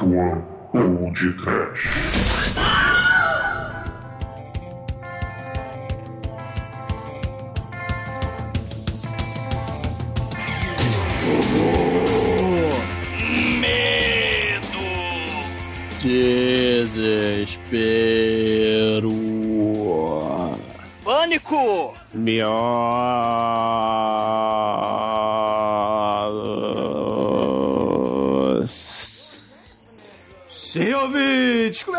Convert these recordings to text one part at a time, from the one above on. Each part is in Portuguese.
Ou de Trash. Medo! Desespero. Pânico! Mios.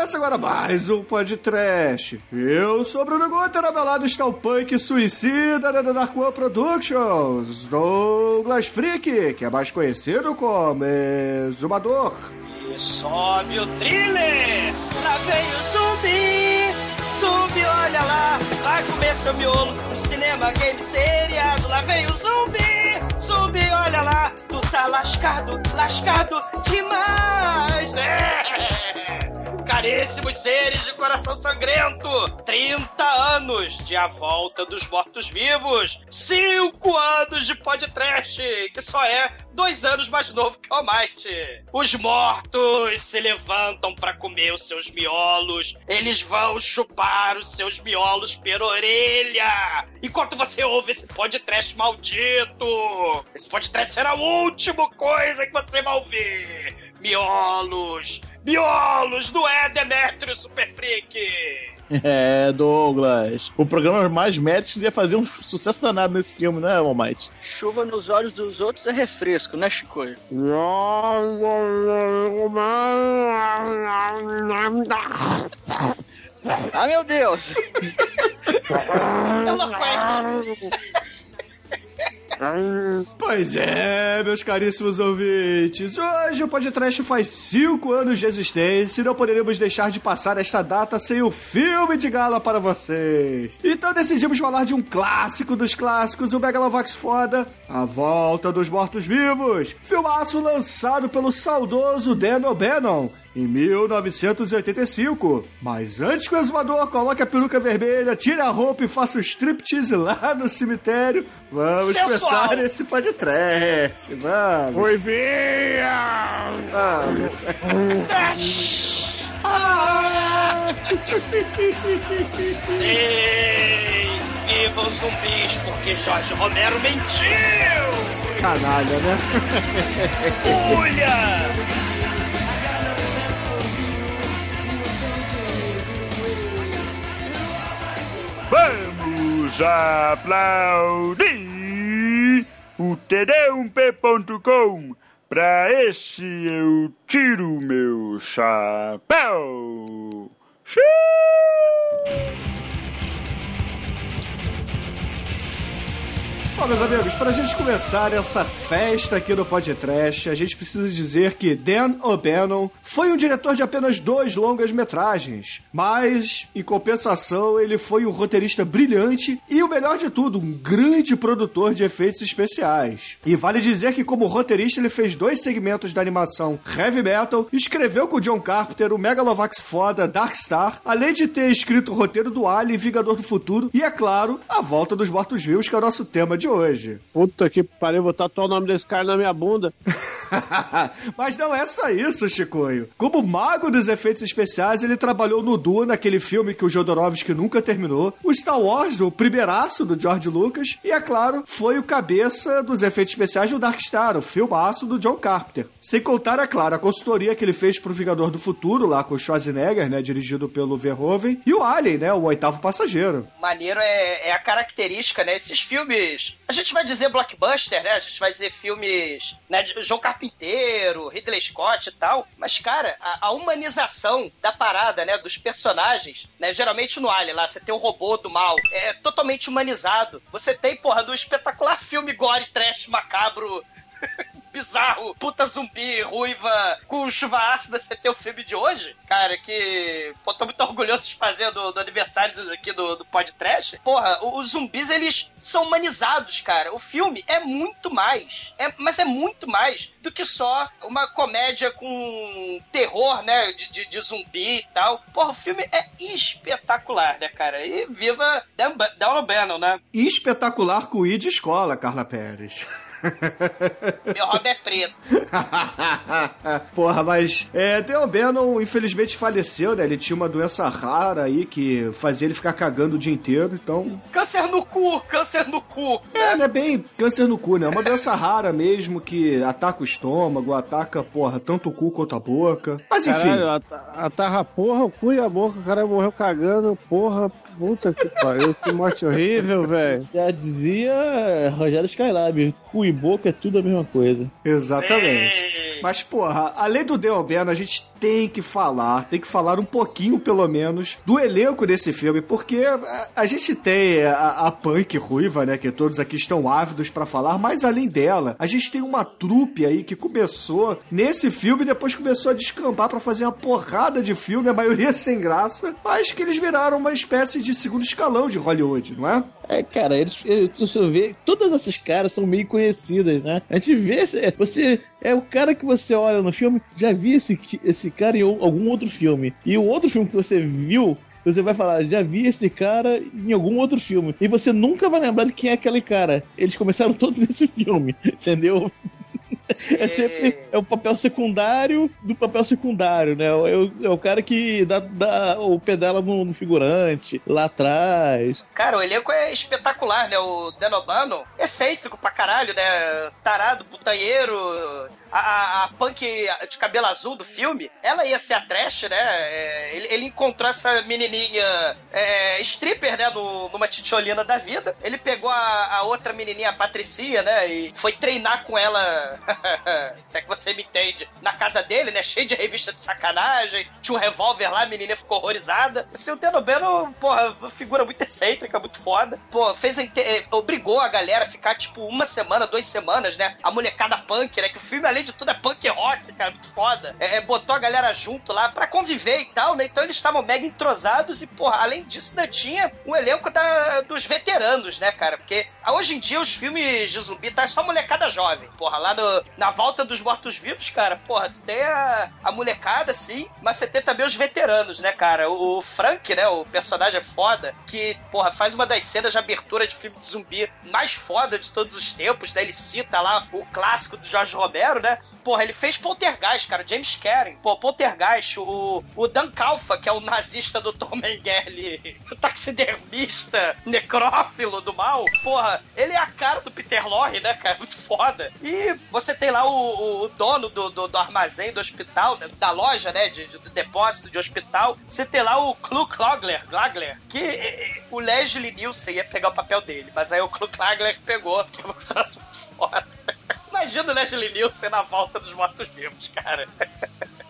Começa agora mais um podcast. Eu sou Bruno Guter, ao meu lado está o punk suicida da Dark One Productions, Douglas Freak, que é mais conhecido como Exumador. E sobe o thriller! Lá vem o zumbi! Zumbi, olha lá! Vai comer seu miolo no cinema, game, seriado! Lá vem o zumbi! Zumbi, olha lá! Tu tá lascado, lascado demais! É! Caríssimos seres de coração sangrento! 30 anos de A Volta dos Mortos-Vivos! 5 anos de podcast, que só é dois anos mais novo que o Almighty! Os mortos se levantam para comer os seus miolos, eles vão chupar os seus miolos pela orelha! Enquanto você ouve esse podcast maldito! Esse podcast será a última coisa que você vai ouvir! Miolos! Miolos! Não é Demetrio Super Freak! É, Douglas. O programa Mais Médicos ia fazer um sucesso danado nesse filme, não é, Almighty? Chuva nos olhos dos outros é refresco, né, Chico? Ah, meu Deus! Eloquente! Pois é, meus caríssimos ouvintes. Hoje o podcast faz 5 anos de existência e não poderíamos deixar de passar esta data sem o filme de gala para vocês. Então decidimos falar de um clássico dos clássicos, o Megalovax Foda, A Volta dos Mortos-Vivos. Filmaço lançado pelo saudoso Dan O'Bannon em 1985. Mas antes que o exumador coloque a peruca vermelha, tire a roupa e faça o striptease lá no cemitério, vamos Sensual. começar esse podcast. Vamos. Oi, vinha! vamos. Sim! Viva os zumbis, porque Jorge Romero mentiu! Canalha, né? Olha! Vamos aplaudir o td1p.com. Pra esse eu tiro meu chapéu. Xiii! Bom, meus amigos, pra gente começar essa festa aqui no podcast, a gente precisa dizer que Dan O'Bannon foi um diretor de apenas dois longas-metragens, mas, em compensação, ele foi um roteirista brilhante e, o melhor de tudo, um grande produtor de efeitos especiais. E vale dizer que, como roteirista, ele fez dois segmentos da animação Heavy Metal, escreveu com o John Carpenter o Megalovax foda Dark Star, além de ter escrito o roteiro do Alien Vingador do Futuro e, é claro, A Volta dos Mortos-Vivos, que é o nosso tema de hoje. Puta que pariu, vou tatuar o nome desse cara na minha bunda. Mas não é só isso, Chicoio. Como mago dos efeitos especiais, ele trabalhou no Duna, naquele filme que o Jodorowsky nunca terminou, o Star Wars, o primeiraço do George Lucas, e, é claro, foi o cabeça dos efeitos especiais do Dark Star, o filmaço do John Carpenter. Sem contar, é claro, a consultoria que ele fez pro Vingador do Futuro, lá com o Schwarzenegger, né, dirigido pelo Verhoeven, e o Alien, né, o oitavo passageiro. Maneiro é, é a característica, né? Esses filmes. A gente vai dizer blockbuster, né? A gente vai dizer filmes, né? João Carpinteiro, Ridley Scott e tal. Mas, cara, a, a humanização da parada, né? Dos personagens, né? Geralmente no Alien lá, você tem o robô do mal. É totalmente humanizado. Você tem, porra, do espetacular filme gore, trash, macabro. bizarro, puta zumbi, ruiva, com chuva ácida, você tem o filme de hoje, cara, que, pô, tô muito orgulhoso de fazer do, do aniversário do, aqui do, do podcast. Porra, os zumbis, eles são humanizados, cara. O filme é muito mais, é, mas é muito mais do que só uma comédia com terror, né, de, de, de zumbi e tal. Porra, o filme é espetacular, né, cara? E viva Dan O'Bannon, né? Espetacular com I de escola, Carla Pérez. Meu hobby é preto. Porra, mas é, Theo Bannon infelizmente faleceu, né? Ele tinha uma doença rara aí que fazia ele ficar cagando o dia inteiro, então. Câncer no cu, câncer no cu. É, não é bem câncer no cu, né? É uma doença rara mesmo que ataca o estômago, ataca, porra, tanto o cu quanto a boca. Mas enfim. Caralho, at- atarra a porra, o cu e a boca, o cara morreu cagando, porra, puta que pariu, que morte horrível, velho. Já dizia Rogério Skylab, cu e boca é tudo a mesma coisa. Exatamente. Sim. Mas, porra, além do Deon Bannon, a gente tem que falar, tem que falar um pouquinho, pelo menos, do elenco desse filme, porque a, a gente tem a, a punk ruiva, né, que todos aqui estão ávidos pra falar, mas além dela, a gente tem uma trupe aí que começou nesse filme e depois começou a descambar pra fazer uma porrada de filme, a maioria sem graça, mas que eles viraram uma espécie de segundo escalão de Hollywood, não é? É, cara, eles, você vê, todas essas caras são meio conhecidas, né? A gente vê, é, você é o cara que você olha no filme, já vi esse, esse cara em algum outro filme. E o outro filme que você viu, você vai falar, já vi esse cara em algum outro filme. E você nunca vai lembrar de quem é aquele cara. Eles começaram todos nesse filme, entendeu? É sempre é o papel secundário do papel secundário, né? É o, é o cara que dá, dá o pedala no, no figurante, lá atrás. Cara, o elenco é espetacular, né? O Denobano, excêntrico pra caralho, né? Tarado, putanheiro. A, a, punk de cabelo azul do filme, ela ia ser a trash, né? É, ele, ele encontrou essa menininha é, stripper, né? Numa titiolina da vida. Ele pegou a, a outra menininha, a Patricinha, né? E foi treinar com ela, se é que você me entende, na casa dele, né? Cheio de revista de sacanagem. Tinha um revólver lá, a menina ficou horrorizada. Assim, o Denobeno, porra, uma figura muito excêntrica, muito foda. Pô, fez a eh, obrigou a galera a ficar, tipo, uma semana, duas semanas, né? A molecada punk, né? Que o filme, além de tudo, é punk rock, cara, muito foda. É, é, botou a galera junto lá pra conviver e tal, né? Então eles estavam mega entrosados e, porra, além disso, ainda tinha um elenco da- dos veteranos, né, cara? Porque ah, hoje em dia os filmes de zumbi tá só molecada jovem. Porra, lá no- na volta dos mortos-vivos, cara, porra, tu tem a, a molecada, sim, mas você tem também os veteranos, né, cara? O, o Frank, né, o personagem é foda, que, porra, faz uma das cenas de abertura de filme de zumbi mais foda de todos os tempos, né? Ele cita lá o clássico do Jorge Romero, né? Porra, ele fez Poltergeist, cara, James Karen. Pô, Poltergeist, o, o Dan Calfa, que é o nazista do Tom Mengele, o taxidermista, necrófilo do mal, porra, ele é a cara do Peter Lorre, né, cara? Muito foda. E você tem lá o, o dono do, do, do armazém do hospital, né, da loja, né, de, de- do depósito de hospital. Você tem lá o Klu Klagler, Klagler que eh, eh, o Leslie Nielsen ia pegar o papel dele, mas aí o Klu Klagler pegou, que é um muito foda. Imagina o Leslie Nielsen na volta dos mortos-vivos, cara.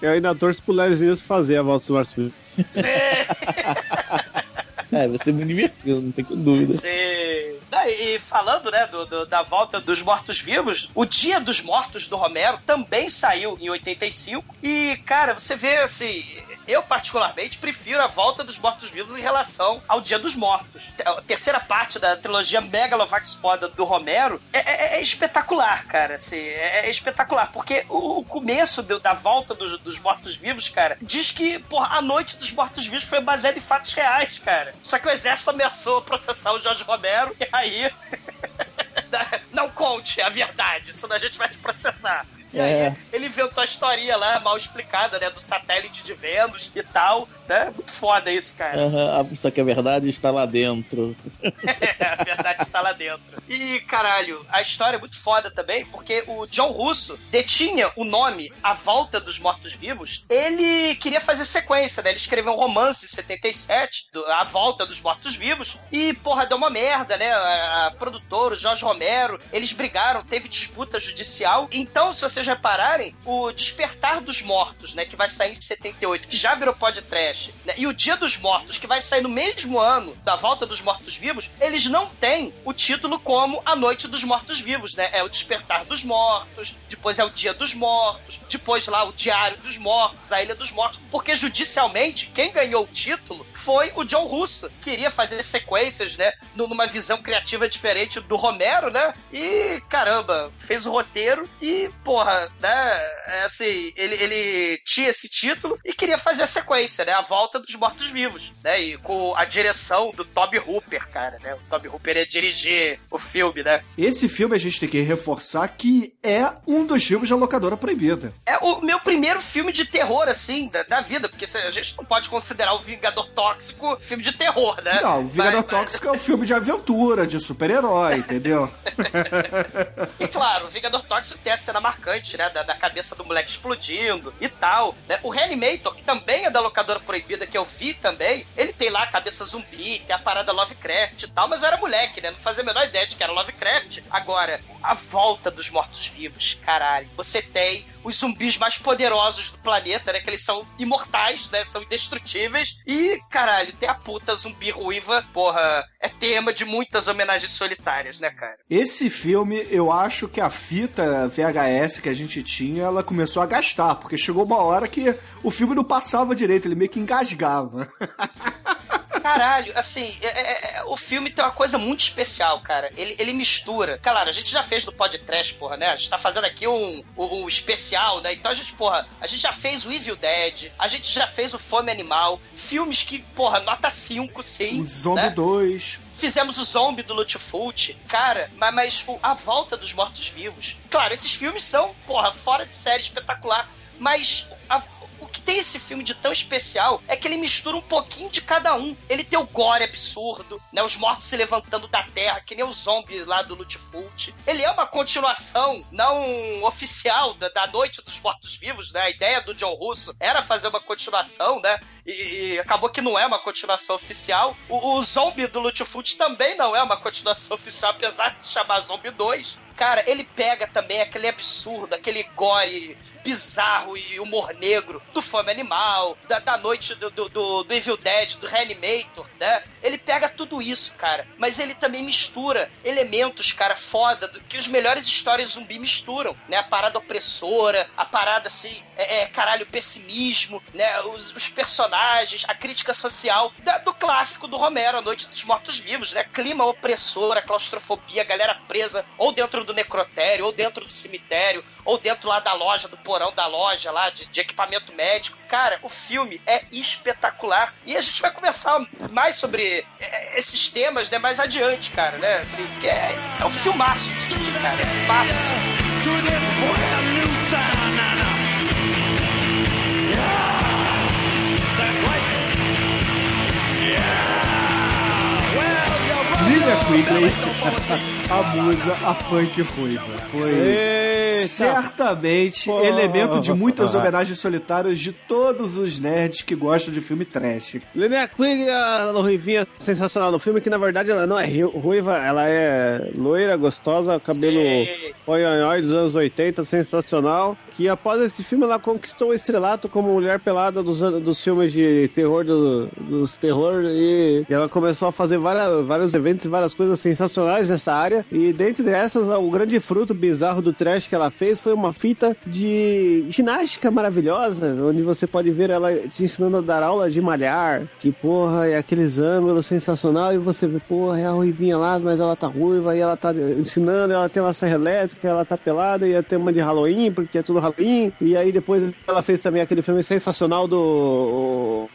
Eu ainda torço pro Leslie Nielsen fazer a volta do Marcos Filho. É, você me divertiu, não tem dúvida. Sim. Ah, E falando, né, do, do- da volta dos mortos-vivos, o Dia dos Mortos do Romero também saiu em 85. E, cara, você vê assim. Eu, particularmente, prefiro a volta dos mortos-vivos em relação ao Dia dos Mortos. A terceira parte da trilogia Megalovax foda do Romero é, é- é espetacular, cara. Assim, é, é espetacular. Porque o, o começo do- da volta dos, dos mortos-vivos, cara, diz que, porra, a noite dos mortos-vivos foi baseada em fatos reais, cara. Só que o exército ameaçou processar o Jorge Romero e aí. Não conte a verdade, senão a gente vai te processar. E aí, É. ele inventou a historinha lá, mal explicada, né? Do satélite de Vênus e tal, né? Muito foda isso, cara. Aham, só que a verdade está lá dentro. a verdade está lá dentro. E, caralho, a história é muito foda também, porque o John Russo detinha o nome A Volta dos Mortos-Vivos. Ele queria fazer sequência, né? Ele escreveu um romance em 77, do- A Volta dos Mortos-Vivos, e, porra, deu uma merda, né? A, a produtora, o Jorge Romero, eles brigaram, teve disputa judicial. Então, se vocês repararem, o Despertar dos Mortos, né? Que vai sair em 78, que já virou podcast, né? E o Dia dos Mortos, que vai sair no mesmo ano da Volta dos Mortos-Vivos, eles não têm o título como A Noite dos Mortos-Vivos, né? É o Despertar dos Mortos, depois é o Dia dos Mortos, depois lá o Diário dos Mortos, a Ilha dos Mortos, porque judicialmente quem ganhou o título foi o John Russo, que queria fazer sequências, né? nu- Numa visão criativa diferente do Romero, né? E caramba, fez o roteiro e, porra, porra, né? é Assim, ele, ele tinha esse título e queria fazer a sequência, né? A volta dos mortos-vivos, né? E com a direção do Toby Hooper, cara, né? O Toby Hooper ia dirigir o filme, né? Esse filme a gente tem que reforçar que é um dos filmes da locadora proibida. É o meu primeiro filme de terror, assim, da, da vida, porque a gente não pode considerar o Vingador Tóxico filme de terror, né? Não, o Vingador Mas- mas- Tóxico é um filme de aventura, de super-herói, entendeu? E claro, o Vingador Tóxico tem a cena marcante, né? Da, da cabeça do moleque explodindo e tal. Né? O Reanimator, que também é da locadora proibida, que eu vi também, ele tem lá a cabeça zumbi, tem a parada Lovecraft e tal, mas eu era moleque, né? Não fazia a menor ideia de que era Lovecraft. Agora, a volta dos mortos-vivos, caralho. Você tem os zumbis mais poderosos do planeta, né? Que eles são imortais, né? São indestrutíveis. E, caralho, tem a puta zumbi ruiva, porra, é tema de muitas homenagens solitárias, né, cara? Esse filme, eu acho que a fita VHS que a gente tinha, ela começou a gastar, porque chegou uma hora que o filme não passava direito, ele meio que engasgava. Caralho, assim, é- é- é- o filme tem uma coisa muito especial, cara. Ele, ele mistura. Claro, a gente já fez no podcast, porra, né? A gente tá fazendo aqui um, um, um especial, né? Então a gente, porra, a gente já fez o Evil Dead, a gente já fez o Fome Animal, filmes que, porra, nota 5, sim. O Zombie né? 2. Fizemos o Zombie do Lutfult. Cara, mas, mas o- a volta dos mortos-vivos. Claro, esses filmes são, porra, fora de série espetacular. Mas a- que tem esse filme de tão especial é que ele mistura um pouquinho de cada um. Ele tem o gore absurdo, né? Os mortos se levantando da terra, que nem o zombie lá do Lutfult. Ele é uma continuação não oficial da, da Noite dos Mortos-Vivos, né? A ideia do John Russo era fazer uma continuação, né? E, e acabou que não é uma continuação oficial. O, o zombie do Lutfult também não é uma continuação oficial, apesar de chamar Zombie 2. Cara, ele pega também aquele absurdo, aquele gore bizarro e humor negro do Fome Animal, da, da noite do, do, do, do Evil Dead, do Reanimator, né? Ele pega tudo isso, cara. Mas ele também mistura elementos, cara, foda, do que os melhores histórias zumbi misturam, né? A parada opressora, a parada assim, é, é, caralho, pessimismo, né? Os, os personagens, a crítica social da- do clássico do Romero, A Noite dos Mortos-Vivos, né? Clima opressor, a claustrofobia, a galera presa ou dentro do necrotério, ou dentro do cemitério, ou dentro lá da loja, do porão da loja lá, de, de equipamento médico. Cara, o filme é espetacular. E a gente vai conversar mais sobre é, esses temas, né, mais adiante, cara, né? Assim, porque é, é um filmaço disso tudo, cara. É um filmaço. Lilia Quigley, a musa, a punk ruiva. Foi Eita. certamente Pô. elemento de muitas homenagens solitárias de todos os nerds que gostam de filme trash. Linnea Quigley, a ruivinha sensacional no filme, que na verdade ela não é ru- ruiva, ela é loira, gostosa, cabelo Sim. oi dos anos 80, sensacional. Que após esse filme ela conquistou o estrelato como mulher pelada dos, dos filmes de terror, do- dos terror, e ela começou a fazer várias, vários eventos e várias coisas sensacionais nessa área. E dentre essas, o grande fruto bizarro do trash que ela fez foi uma fita de ginástica maravilhosa, onde você pode ver ela te ensinando a dar aula de malhar, que porra, é aqueles ângulos sensacional, e você vê, porra, é a ruivinha lá, mas ela tá ruiva, e ela tá ensinando, ela tem uma serra elétrica, ela tá pelada, e tem uma de Halloween, porque é tudo Halloween, e aí depois ela fez também aquele filme sensacional do...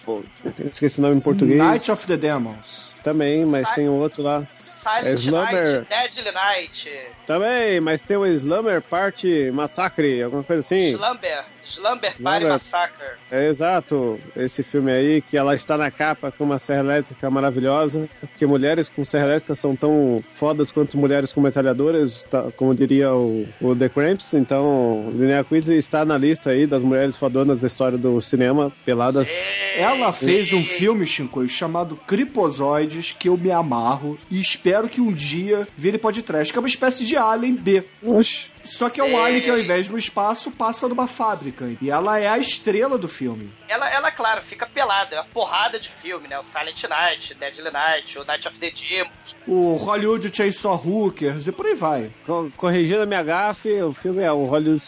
esqueci o nome em português. Night of the Demons. Também, mas tem outro lá. Silent É Slumber. Night, Deadly Night, Também, mas tem o Slumber Party Massacre, alguma coisa assim. Slumber, Slumber Party. Massacre. É exato, esse filme aí, que ela está na capa com uma serra elétrica maravilhosa, porque mulheres com serra elétrica são tão fodas quanto mulheres com metralhadoras, tá- como diria o, o The Cramps, então Linnea Quigley está na lista aí das mulheres fodonas da história do cinema, peladas. Ela fez um filme, Shinkoi, chamado Cripozoides, que eu me amarro e espero que um dia vire podcast, que é uma espécie de Alien B. Oxi. Só que é um Sim. alien que ao invés no espaço passa numa fábrica. E ela é a estrela do filme. Ela, ela, claro, fica pelada, é uma porrada de filme, né? O Silent Night, Deadly Night, o Night of the Demons. O Hollywood Chainsaw Hookers e por aí vai. Co- Corrigindo a minha gafe, o filme é o Hollywood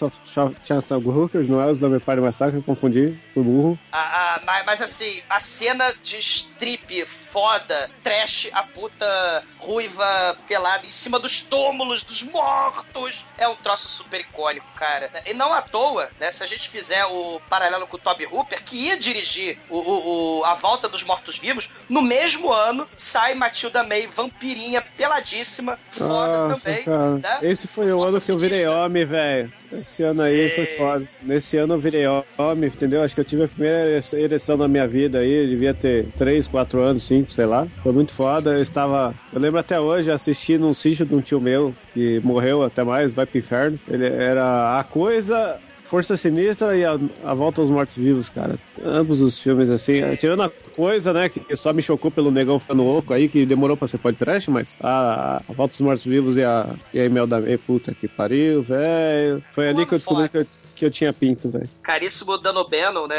Chainsaw Hookers, não é o Slumber Party Massacre, confundi, fui burro. A, a- mas, mas, assim, a cena de strip foda, trash, a puta ruiva pelada em cima dos túmulos dos mortos, é um troço super icônico, cara. E não à toa, né? Se a gente fizer o paralelo com o Toby Hooper, que ia dirigir o, o, o A Volta dos Mortos-Vivos, no mesmo ano sai Matilda May, vampirinha, peladíssima, foda Nossa, também. Né? Esse foi o ano que eu virei sinistra. homem, velho. Esse ano aí foi Sei. foda. Nesse ano eu virei homem, entendeu? Acho que eu tive a primeira ere- ereção na minha vida aí. Eu devia ter 3, 4 anos, 5, sei lá. Foi muito foda. Eu estava. Eu lembro até hoje assistindo um sítio de um tio meu que morreu até mais, vai pro inferno. Ele era a coisa. Força Sinistra e a, a Volta aos Mortos-Vivos, cara. Ambos os filmes, assim. Tirando a coisa, né, que só me chocou pelo negão ficando louco aí, que demorou pra ser podcast, mas a, a Volta aos Mortos-Vivos e a, e a Emel da puta que pariu, velho. Foi ali que eu descobri que eu, que eu tinha pinto, velho. Caríssimo Dano Bannon, né?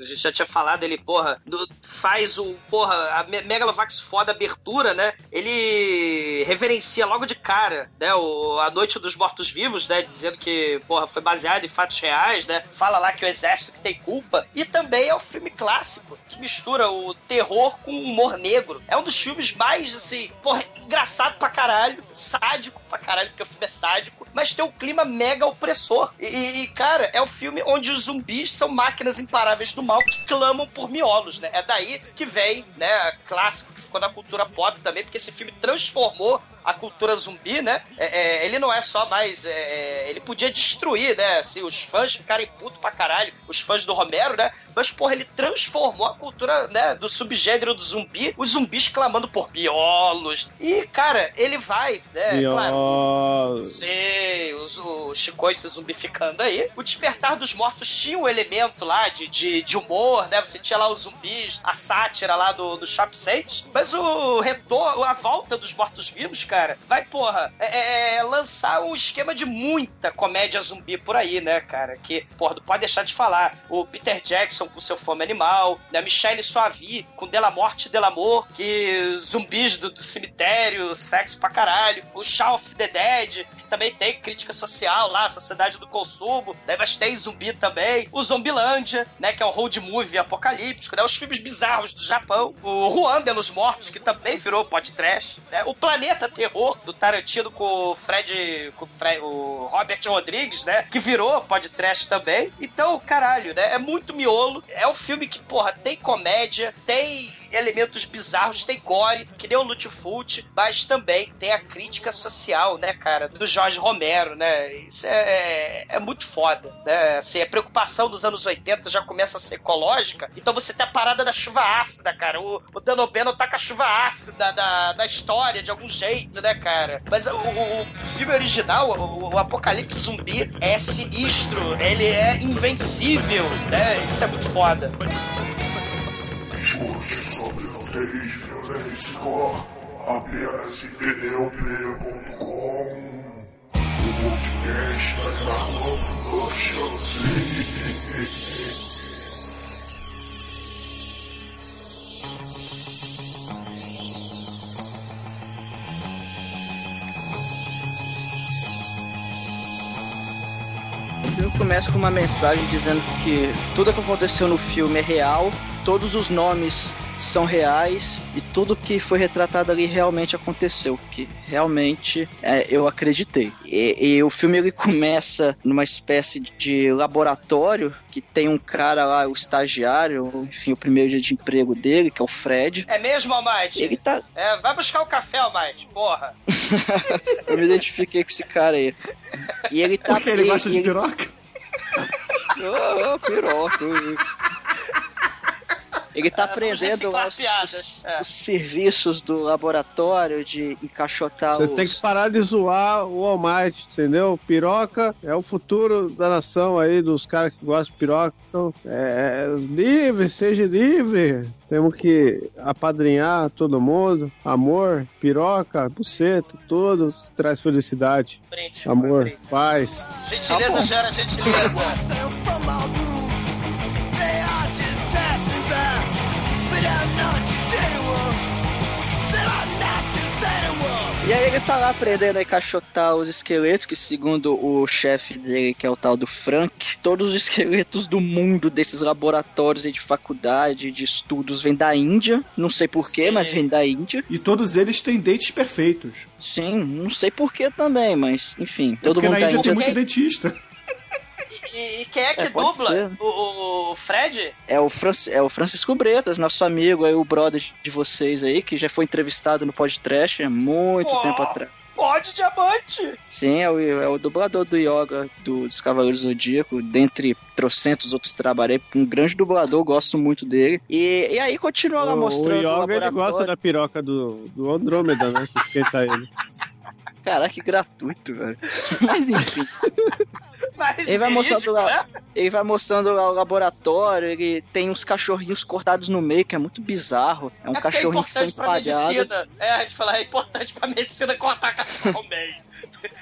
A gente já tinha falado, ele, porra, do- faz o, porra, a Me- Megalovax foda abertura, né? Ele reverencia logo de cara, né? O, a Noite dos Mortos-Vivos, né? Dizendo que, porra, foi baseado em fatos reais, né? Fala lá que o exército que tem culpa. E também é um filme clássico, que mistura o terror com o humor negro. É um dos filmes mais, assim, porra, engraçado pra caralho, sádico pra caralho, porque o filme é sádico, mas tem um clima mega opressor. E, e, e, cara, é um filme onde os zumbis são máquinas imparáveis do mal que clamam por miolos, né? É daí que vem, né, clássico que ficou na cultura pop também, porque esse filme transformou a cultura zumbi, né? É, é, ele não é só mais. é, ele podia destruir, né? Se os fãs ficarem putos pra caralho, os fãs do Romero, né? Mas, porra, ele transformou a cultura, né? Do subgênero do zumbi, os zumbis clamando por miolos. E, cara, ele vai, né? Claro, Claro. Sei, os, o Chicoi se zumbificando aí. O Despertar dos Mortos tinha um elemento lá de, de, de humor, né? Você tinha lá os zumbis, a sátira lá do, do Shop Saints. Mas o retorno, a volta dos mortos-vivos, cara, vai, porra, é, é, lançar um esquema de muita comédia zumbi por aí, né, cara? Que, porra, não pode deixar de falar. O Peter Jackson com seu Fome Animal, né? Michelle Soavi com Dela Morte e Del Amor, que zumbis do, do cemitério, sexo pra caralho. O Shaun of the Dead, também tem crítica social lá, Sociedade do Consumo, né? Mas tem zumbi também. O Zombilândia, né? Que é o road movie apocalíptico, né? Os filmes bizarros do Japão. O Ruanda nos Mortos, que também virou podcast, né? O Planeta Terror, do Tarantino com o Fred... com o, Fred, o Robert Rodrigues, né? Que virou podcast também. Então, caralho, né? É muito miolo. É um filme que, porra, tem comédia, tem elementos bizarros, tem gore, que nem o Lutfult, mas também tem a crítica social, né, cara, do Jorge Romero, né? Isso é, é, muito foda, né? Assim, a preocupação dos anos 80 já começa a ser ecológica, então você tem a parada da chuva ácida, cara. O, o Dan O'Bannon tá com a chuva ácida da, da história, de algum jeito, né, cara? Mas o, o- o filme original, o, o Apocalipse Zumbi, é sinistro, ele é invencível, né? Isso é muito foda. Escute sobre nudez, violência e gore apenas em pneuplayer.com. O podcast da Dragon Productions. O filme começa com uma mensagem dizendo que tudo que aconteceu no filme é real, todos os nomes são reais e tudo que foi retratado ali realmente aconteceu, que realmente é, eu acreditei. E, e o filme ele começa numa espécie de laboratório que tem um cara lá, o estagiário, enfim, o primeiro dia de emprego dele, que é o Fred. É mesmo, Almighty? Ele tá. É, vai buscar o café, Almighty, porra. Eu me identifiquei com esse cara aí. E ele tá. Porque ele gosta de ele- piroca? Ô, ô, piroca. Ele tá vamos aprendendo lá os, os- É. os serviços do laboratório de encaixotar Vocês os... têm que parar de zoar o Almighty, entendeu? Piroca é o futuro da nação aí, dos caras que gostam de piroca. Então, é, livre, seja livre. Temos que apadrinhar todo mundo. Amor, piroca, buceta, tudo traz felicidade. Brinde, Amor, brinde. paz. Gentileza gera gentileza. E aí ele tá lá aprendendo a encaixotar os esqueletos, que segundo o chefe dele, que é o tal do Frank, todos os esqueletos do mundo desses laboratórios aí de faculdade, de estudos, vêm da Índia. Não sei porquê, mas vêm da Índia. E todos eles têm dentes perfeitos. Sim, não sei porquê também, mas enfim. É Todo porque mundo na Índia tem muito dentista. E, e quem é que É, dubla? O, o Fred? é o, Fran é o Francisco Bretas, nosso amigo aí, o brother de vocês aí, que já foi entrevistado no podcast há muito Pô. tempo atrás. Pode diamante! Sim, é o, é o dublador do Yoga do, dos Cavaleiros do Zodíaco, dentre trocentos outros trabalhei, um grande dublador, gosto muito dele. E, e aí continua lá O, o mostrando Yoga, ele laboratório. gosta da piroca do, do Andrômeda, né? Que esquenta ele. Caraca, que gratuito, velho. Mas enfim, Mas Ele vai mostrando lá. né? ele vai mostrando lá o laboratório, ele tem uns cachorrinhos cortados no meio, que é muito bizarro. É um É porque é cachorrinho que foi importante pra empalhado. medicina. É, a gente fala, é importante pra medicina cortar cachorro ao meio.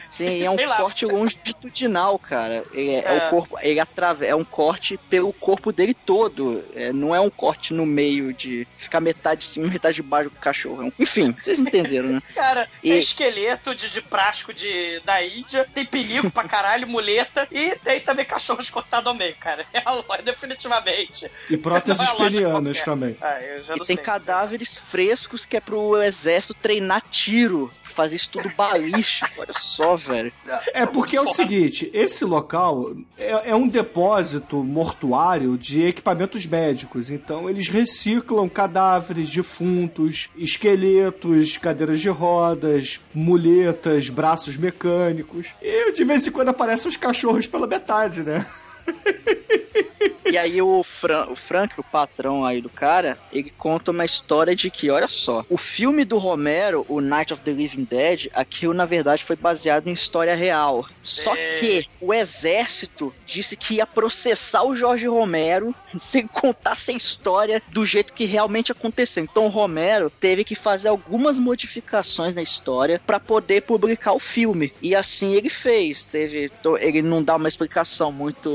Sim, é um corte longitudinal, cara. É, é É. o corpo, ele atrave, é um corte pelo corpo dele todo. É, não é um corte no meio de ficar metade de cima e metade de baixo do cachorro. É Enfim, vocês entenderam, né? Cara, E- tem esqueleto de, de plástico de, da Índia, tem perigo pra caralho, muleta, e tem também cachorros cortados ao meio, cara. É a loja, definitivamente. E próteses é penianas também. Ah, eu já E não tem sei. cadáveres frescos que é pro exército treinar tiro. Fazer isso tudo balístico. Olha só, velho. É porque é o seguinte, esse local é, é um depósito mortuário de equipamentos médicos. Então eles reciclam cadáveres, defuntos, esqueletos, cadeiras de rodas, muletas, braços mecânicos. E de vez em quando aparecem os cachorros pela metade, né? E aí o, Fran, o Frank, o patrão aí do cara, ele conta uma história de que, olha só, o filme do Romero, o Night of the Living Dead, aquilo na verdade foi baseado em história real. Só É. que o exército disse que ia processar o Jorge Romero se contasse a história do jeito que realmente aconteceu. Então o Romero teve que fazer algumas modificações na história para poder publicar o filme. E assim ele fez. Teve, ele não dá uma explicação muito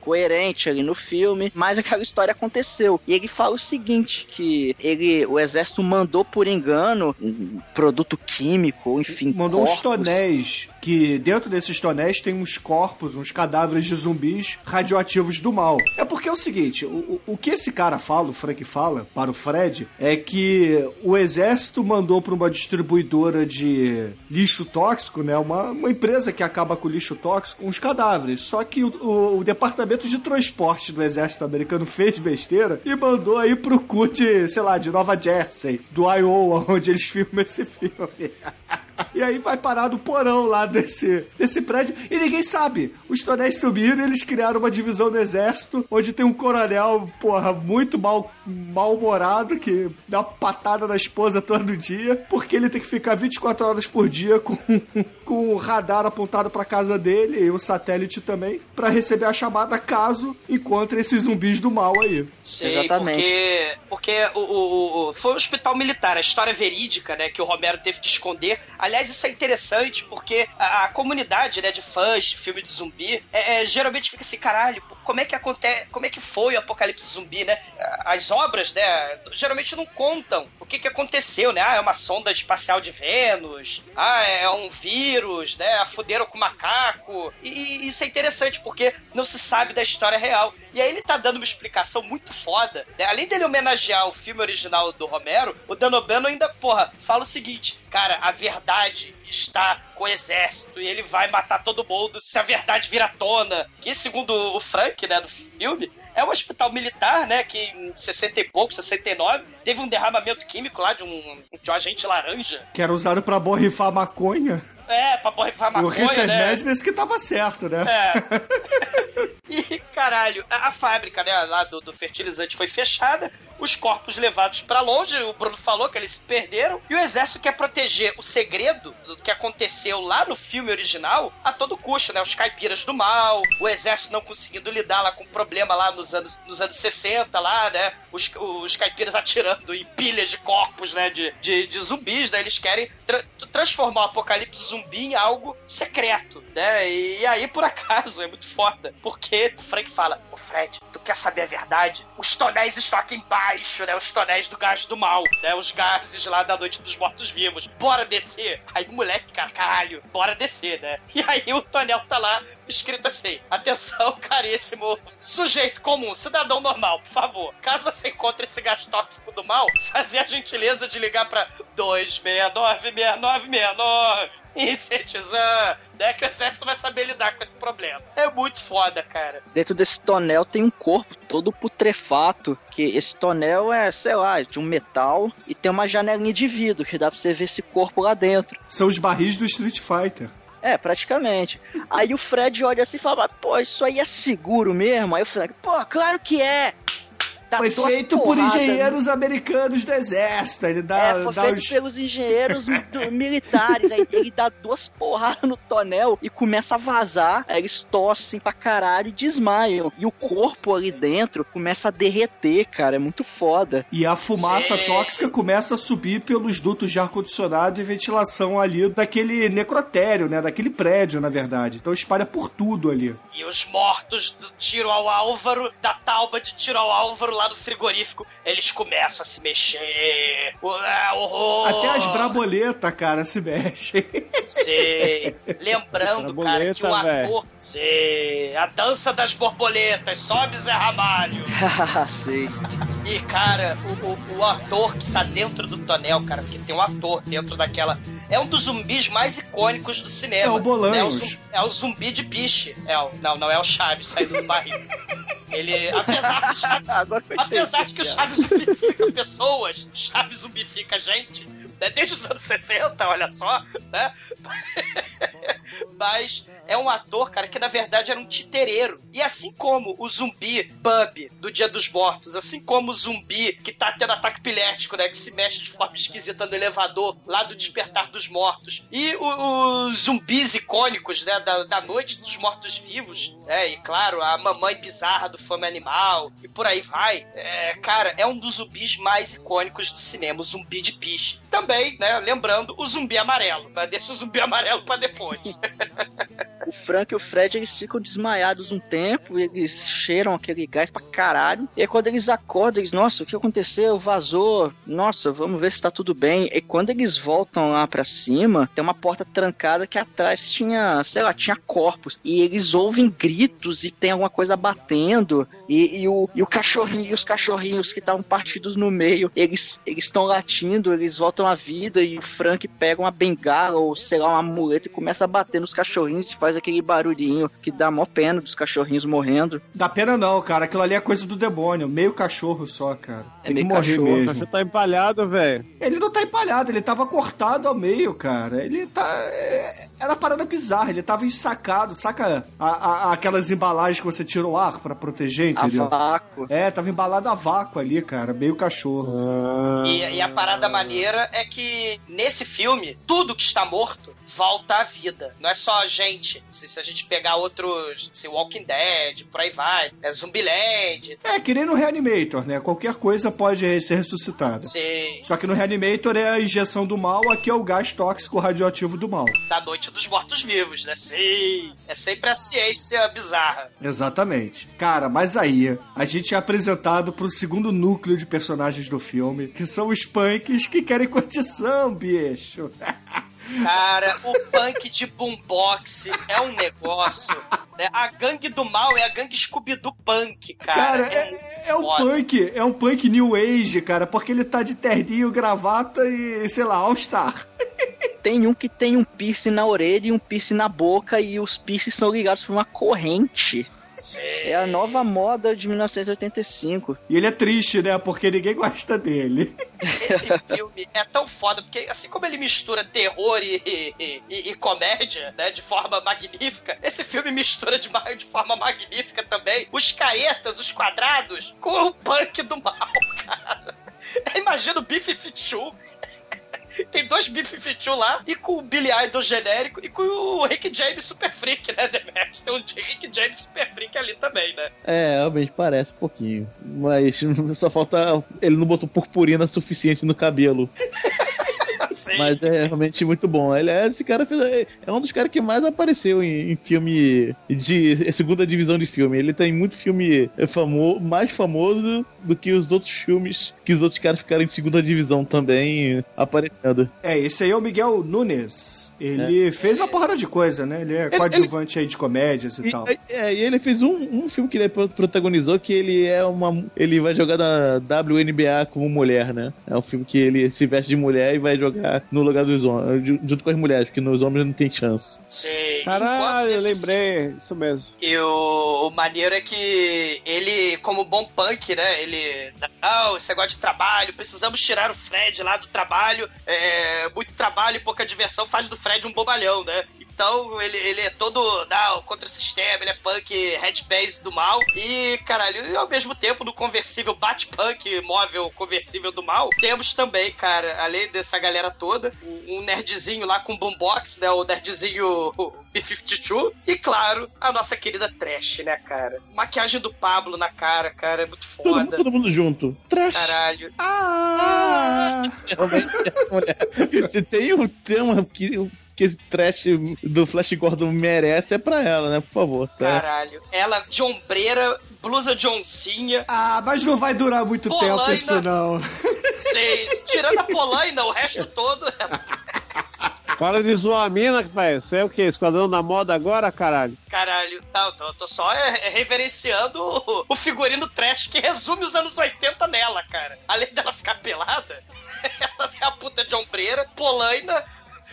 coerente ali no filme, mas aquela história aconteceu. E ele fala o seguinte, que ele, o exército mandou por engano um produto químico, enfim, Mandou uns corpos. tonéis, que dentro desses tonéis tem uns corpos, uns cadáveres de zumbis radioativos do mal. É porque é o seguinte, o, o- o que esse cara fala, o Frank fala, para o Fred, é que o exército mandou para uma distribuidora de lixo tóxico, né, uma, uma empresa que acaba com lixo tóxico, uns cadáveres. Só que o, o- o departamento de transporte do exército americano fez besteira e mandou aí pro cu de, sei lá, de Nova Jersey, do Iowa, onde eles filmam esse filme. E aí vai parar no porão lá desse, desse prédio e ninguém sabe. Os tonéis subiram e eles criaram uma divisão do exército onde tem um coronel, porra, muito mal mal-humorado que dá patada na esposa todo dia porque ele tem que ficar 24 horas por dia com, com o radar apontado pra casa dele e o satélite também pra receber a chamada caso encontre esses zumbis do mal aí. Sim, Exatamente. porque, porque o, o- o- foi um hospital militar, a história verídica, né, que o Romero teve que esconder. Aliás, isso é interessante porque a, a comunidade, né, de fãs de filme de zumbi, é, é, geralmente fica assim, caralho, como é que acontece, como é que foi o apocalipse zumbi, né? As obras, né, geralmente não contam o que que aconteceu, né? Ah, é uma sonda espacial de Vênus, ah, é um vírus, né? Fuderam com macaco. E, e isso é interessante porque não se sabe da história real. E aí ele tá dando uma explicação muito foda. né? Além dele homenagear o filme original do Romero, o Dan O'Bannon ainda, porra, fala o seguinte: cara, a verdade está com o exército e ele vai matar todo mundo se a verdade vir à tona. Que, segundo o Frank, né, no filme, é um hospital militar, né, que em 60 e pouco, 69, teve um derramamento químico lá de um, de um agente laranja. Que era usado pra borrifar maconha. É, pra borrifar o maconha, Reefer né? Madness que tava certo, né? É. e, caralho, a, a fábrica, né, lá do, do fertilizante foi fechada, os corpos levados pra longe, o Bruno falou que eles se perderam, e o exército quer proteger o segredo do que aconteceu lá no filme original a todo custo, né? Os caipiras do mal, o exército não conseguindo lidar lá com o problema lá nos anos, nos anos 60, lá, né? Os, os caipiras atirando em pilhas de corpos, né? De, de, de zumbis, né? Eles querem tra- transformar o apocalipse zumbi em algo secreto, né? E aí, por acaso, é muito foda. Porque o Frank fala: Ô Fred, tu quer saber a verdade? Os tonéis estão aqui embaixo, né? Os tonéis do gás do mal, né? Os gases lá da noite dos mortos-vivos. Bora descer. Aí o moleque, cara, caralho, bora descer, né? E aí o tonel tá lá escrito assim: Atenção, caríssimo sujeito comum, cidadão normal, por favor. Caso você encontre esse gás tóxico do mal, fazer a gentileza de ligar pra 269 6969. iniciatizar, né? Que o exército vai saber lidar com esse problema. É muito foda, cara. Dentro desse tonel tem um corpo todo putrefato, que esse tonel é, sei lá, de um metal e tem uma janelinha de vidro que dá pra você ver esse corpo lá dentro. São os barris do Street Fighter. É, praticamente. Aí o Fred olha assim e fala: pô, isso aí é seguro mesmo? Aí o Fred, pô, claro que é! Dá Foi feito por engenheiros americanos do exército. Ele dá, É, foi dá feito os... pelos engenheiros do- militares. Aí ele dá duas porradas no tonel e começa a vazar. Aí eles tossem pra caralho e desmaiam. E o corpo ali dentro começa a derreter, cara. É muito foda. E a fumaça Sim. tóxica começa a subir pelos dutos de ar-condicionado e ventilação ali daquele necrotério, né? Daquele prédio, na verdade. Então espalha por tudo ali. E os mortos do tiro ao Álvaro, da tauba de tiro ao Álvaro lá do frigorífico, eles começam a se mexer. Ué, horror! Até as braboletas, cara, se mexem. Sim. Lembrando, cara, que o ator. Sim. A dança das borboletas. Sobe Zé Ramalho. Sei. E, cara, o, o, o ator que tá dentro do tonel, cara, porque tem um ator dentro daquela. É um dos zumbis mais icônicos do cinema. É o Bolanhos. É o, zum- é o zumbi de piche. É o, não, não é o Chaves saindo do barril. Ele, apesar do Chaves, apesar de que o Chaves zumbifica pessoas, Chaves zumbifica gente, né, desde os anos 60, olha só, né? Mas é um ator, cara, que na verdade era um titereiro. E assim como o zumbi pub do Dia dos Mortos, assim como o zumbi que tá tendo ataque epilético, né? Que se mexe de forma esquisita no elevador, lá do Despertar dos Mortos. E os zumbis icônicos, né? Da, da Noite dos Mortos-Vivos, né? E claro, a mamãe bizarra do Fome Animal, e por aí vai. É, cara, é um dos zumbis mais icônicos do cinema, o zumbi de piche. Também, né? Lembrando, o zumbi amarelo. Né? Deixa o zumbi amarelo pra depois. Frank e o Fred, eles ficam desmaiados um tempo, eles cheiram aquele gás pra caralho. E aí quando eles acordam, eles, nossa, o que aconteceu? Vazou. Nossa, vamos ver se tá tudo bem. E quando eles voltam lá pra cima, tem uma porta trancada que atrás tinha, sei lá, tinha corpos. E eles ouvem gritos e tem alguma coisa batendo. E, e o, e o cachorrinho, e os cachorrinhos que estavam partidos no meio, eles eles estão latindo, eles voltam à vida e o Frank pega uma bengala ou sei lá, uma muleta e começa a bater nos cachorrinhos e faz aquele barulhinho que dá mó pena dos cachorrinhos morrendo. Dá pena não, cara. Aquilo ali é coisa do demônio. Meio cachorro só, cara. É que meio morrer cachorro, mesmo. Você tá empalhado, velho. Ele não tá empalhado, ele tava cortado ao meio, cara. Ele tá. é, Era parada bizarra, ele tava ensacado, saca a- a- aquelas embalagens que você tira o ar pra proteger, A entendeu? vácuo. É, tava embalado a vácuo ali, cara, meio cachorro. E, e a parada maneira é que nesse filme, tudo que está morto volta à vida. Não é só a gente. Se, se a gente pegar outros, se Walking Dead, por aí vai, é Zumbiland, É, que nem no Reanimator, né? Qualquer coisa pode ser ressuscitada. se, Só que no Reanimator é a injeção do mal, aqui é o gás tóxico radioativo do mal. da Noite dos Mortos-Vivos, né? Sim. É sempre a ciência bizarra. Exatamente. Cara, mas aí, a gente é apresentado pro segundo núcleo de personagens do filme, que são os punks que querem curtição, bicho. Cara, o punk de boombox é um negócio. Né? A gangue do mal é a gangue Scooby do punk, cara. Cara, é, muito é um foda. punk, é um punk new age, cara, porque ele tá de terninho, gravata e, sei lá, all-star. Tem um que tem um piercing na orelha e um piercing na boca e os piercings são ligados por uma corrente. Sim. É a nova moda de 1985. E ele é triste, né, porque ninguém gosta dele. Esse filme é tão foda, porque assim como ele mistura terror e, e, e- e comédia, né, de forma magnífica, esse filme mistura de, de forma magnífica também os caetas, os quadrados, com o punk do mal, cara. Imagina o Biff Fichu. Tem dois Biff Fichu lá, e com o Billy Idol genérico, e com o Rick James Super Freak, né, Demetrius? Tem um Rick James Super Freak ali também, né? É, realmente parece um pouquinho. Mas só falta. Ele não botou purpurina suficiente no cabelo. Mas é realmente muito bom. Ele é, esse cara fez, é é um dos caras que mais apareceu em, em filme de segunda divisão de filme. Ele tem muito filme famo, mais famoso do que os outros filmes que os outros caras ficaram em segunda divisão também aparecendo. É, esse aí é o Miguel Nunes. Ele fez uma porrada de coisa, né? Ele é coadjuvante aí de comédias e, E, tal. é, e ele fez um, um filme que ele pro- protagonizou que ele é uma. Ele vai jogar na WNBA como mulher, né? É um filme que ele se veste de mulher e vai jogar no lugar dos homens, ju- junto com as mulheres, porque nos homens não tem chance. Sim. Caralho, eu lembrei. Isso mesmo. E o, o maneiro é que ele, como bom punk, né? Ele. Não, esse negócio de trabalho, precisamos tirar o Fred lá do trabalho. É, muito trabalho e pouca diversão faz do Fred um bobalhão, né? Então ele, ele é todo não, contra o sistema, ele é punk headbase do mal. E, caralho, e ao mesmo tempo no conversível Bat-Punk móvel conversível do mal, temos também, cara, além dessa galera toda, um nerdzinho lá com boombox, né? O nerdzinho B-52. E, claro, a nossa querida Trash, né, cara? Maquiagem do Pablo na cara, cara, é muito Todo, mundo- foda. todo mundo junto. Trash. Caralho. Ah! Mulher. Se tem um tema que, que esse trash do Flash Gordon merece, é pra ela, né? Por favor. Tá? Caralho. Ela de ombreira, blusa de oncinha. Ah, mas não vai durar muito Polaina. tempo isso não. Seis. Tirando a Polaina, o resto todo. Para de zoar a mina, que faz. Você é o quê? Esquadrão da moda agora, caralho? Caralho, tá, tô, tô só é, é, reverenciando o, o figurino trash que resume os anos 80 nela, cara. Além dela ficar pelada, ela é a puta de ombreira, polaina,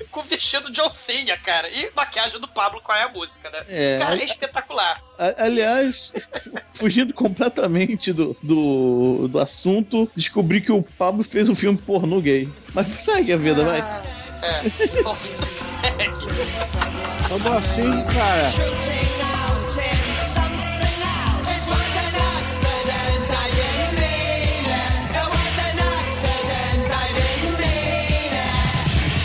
com vestido de oncinha, cara. E maquiagem do Pablo, qual é a música, né? É, cara, é espetacular. Aliás, fugindo completamente do, do, do assunto, descobri que o Pablo fez um filme pornô gay. Mas segue a vida, vai. É. Como assim, cara?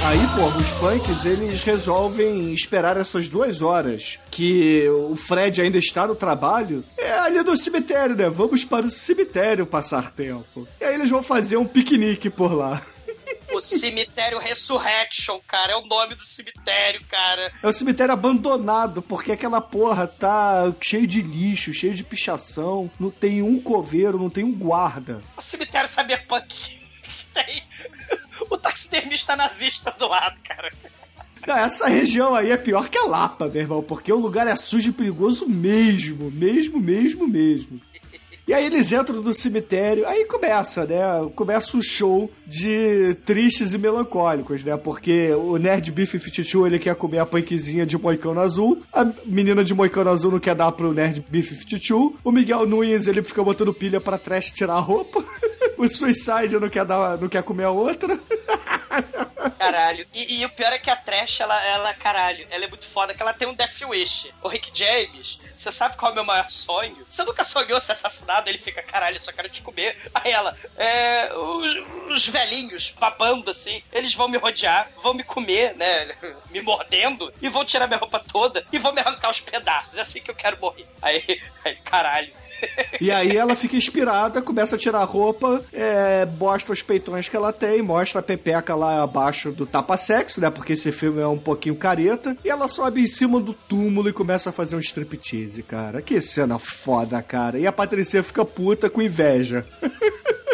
Aí, porra, os punks, eles resolvem esperar essas duas horas que o Fred ainda está no trabalho. É ali no cemitério, né? Vamos para o cemitério passar tempo. E aí eles vão fazer um piquenique por lá. O cemitério Resurrection, cara, é o nome do cemitério, cara. É um cemitério abandonado, porque aquela porra tá cheio de lixo, cheio de pichação. Não tem um coveiro, não tem um guarda. O cemitério cyberpunk que tem o taxidermista nazista do lado, cara. Não, essa região aí é pior que a Lapa, meu irmão, porque o lugar é sujo e perigoso mesmo, mesmo, mesmo, mesmo. E aí eles entram no cemitério, aí começa, né? Começa o show de tristes e melancólicos, né? Porque o Nerd B-52, ele quer comer a punkzinha de moicano azul, a menina de moicano azul não quer dar pro Nerd B-52, o Miguel Nunes, ele fica botando pilha pra trash tirar a roupa, o Suicide não quer, dar, não quer comer a outra. Caralho. E, e o pior é que a Trash, ela, ela, caralho, ela é muito foda, que ela tem um Death Wish. O Rick James, você sabe qual é o meu maior sonho? Você nunca sonhou ser assassinado? Ele fica, caralho, eu só quero te comer. Aí ela, é, os, os velhinhos babando assim, eles vão me rodear, vão me comer, né, me mordendo, e vão tirar minha roupa toda, e vão me arrancar os pedaços. É assim que eu quero morrer. Aí, aí caralho. E aí ela fica inspirada, começa a tirar a roupa, é, mostra os peitões que ela tem, mostra a pepeca lá abaixo do tapa-sexo, né? Porque esse filme é um pouquinho careta. E ela sobe em cima do túmulo e começa a fazer um striptease, cara. Que cena foda, cara. E a Patricia fica puta com inveja.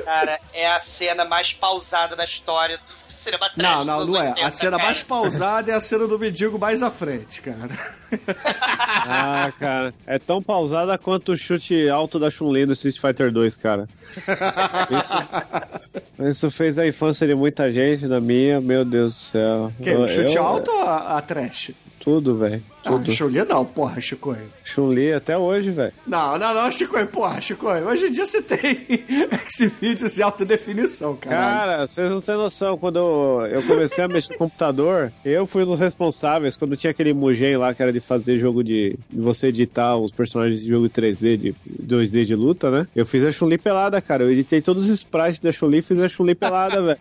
Cara, é a cena mais pausada da história do cinema trash Não, não, não é. 80, A cena cara. mais pausada é a cena do mendigo mais à frente, cara. Ah, cara. É tão pausada quanto o chute alto da Chun-Li do Street Fighter 2, cara. Isso, isso fez a infância de muita gente, da minha, meu Deus do céu. Que, Eu- chute eu- alto ou a, a trash? Tudo, velho. Ah, Tudo. Chun-Li não, porra, Chico. Chun-Li até hoje, velho. Não, não, não, Chico, porra, Chico. Hoje em dia você tem Xvideos de alta definição, cara. Cara, vocês não têm noção. Quando eu, eu comecei a mexer no computador, eu fui um dos responsáveis. Quando tinha aquele Mugen lá que era de fazer jogo de, de você editar os personagens de jogo 3D, de 2D de luta, né? Eu fiz a Chun-Li pelada, cara. Eu editei todos os sprites da Chun-Li e fiz a Chun-Li pelada, velho.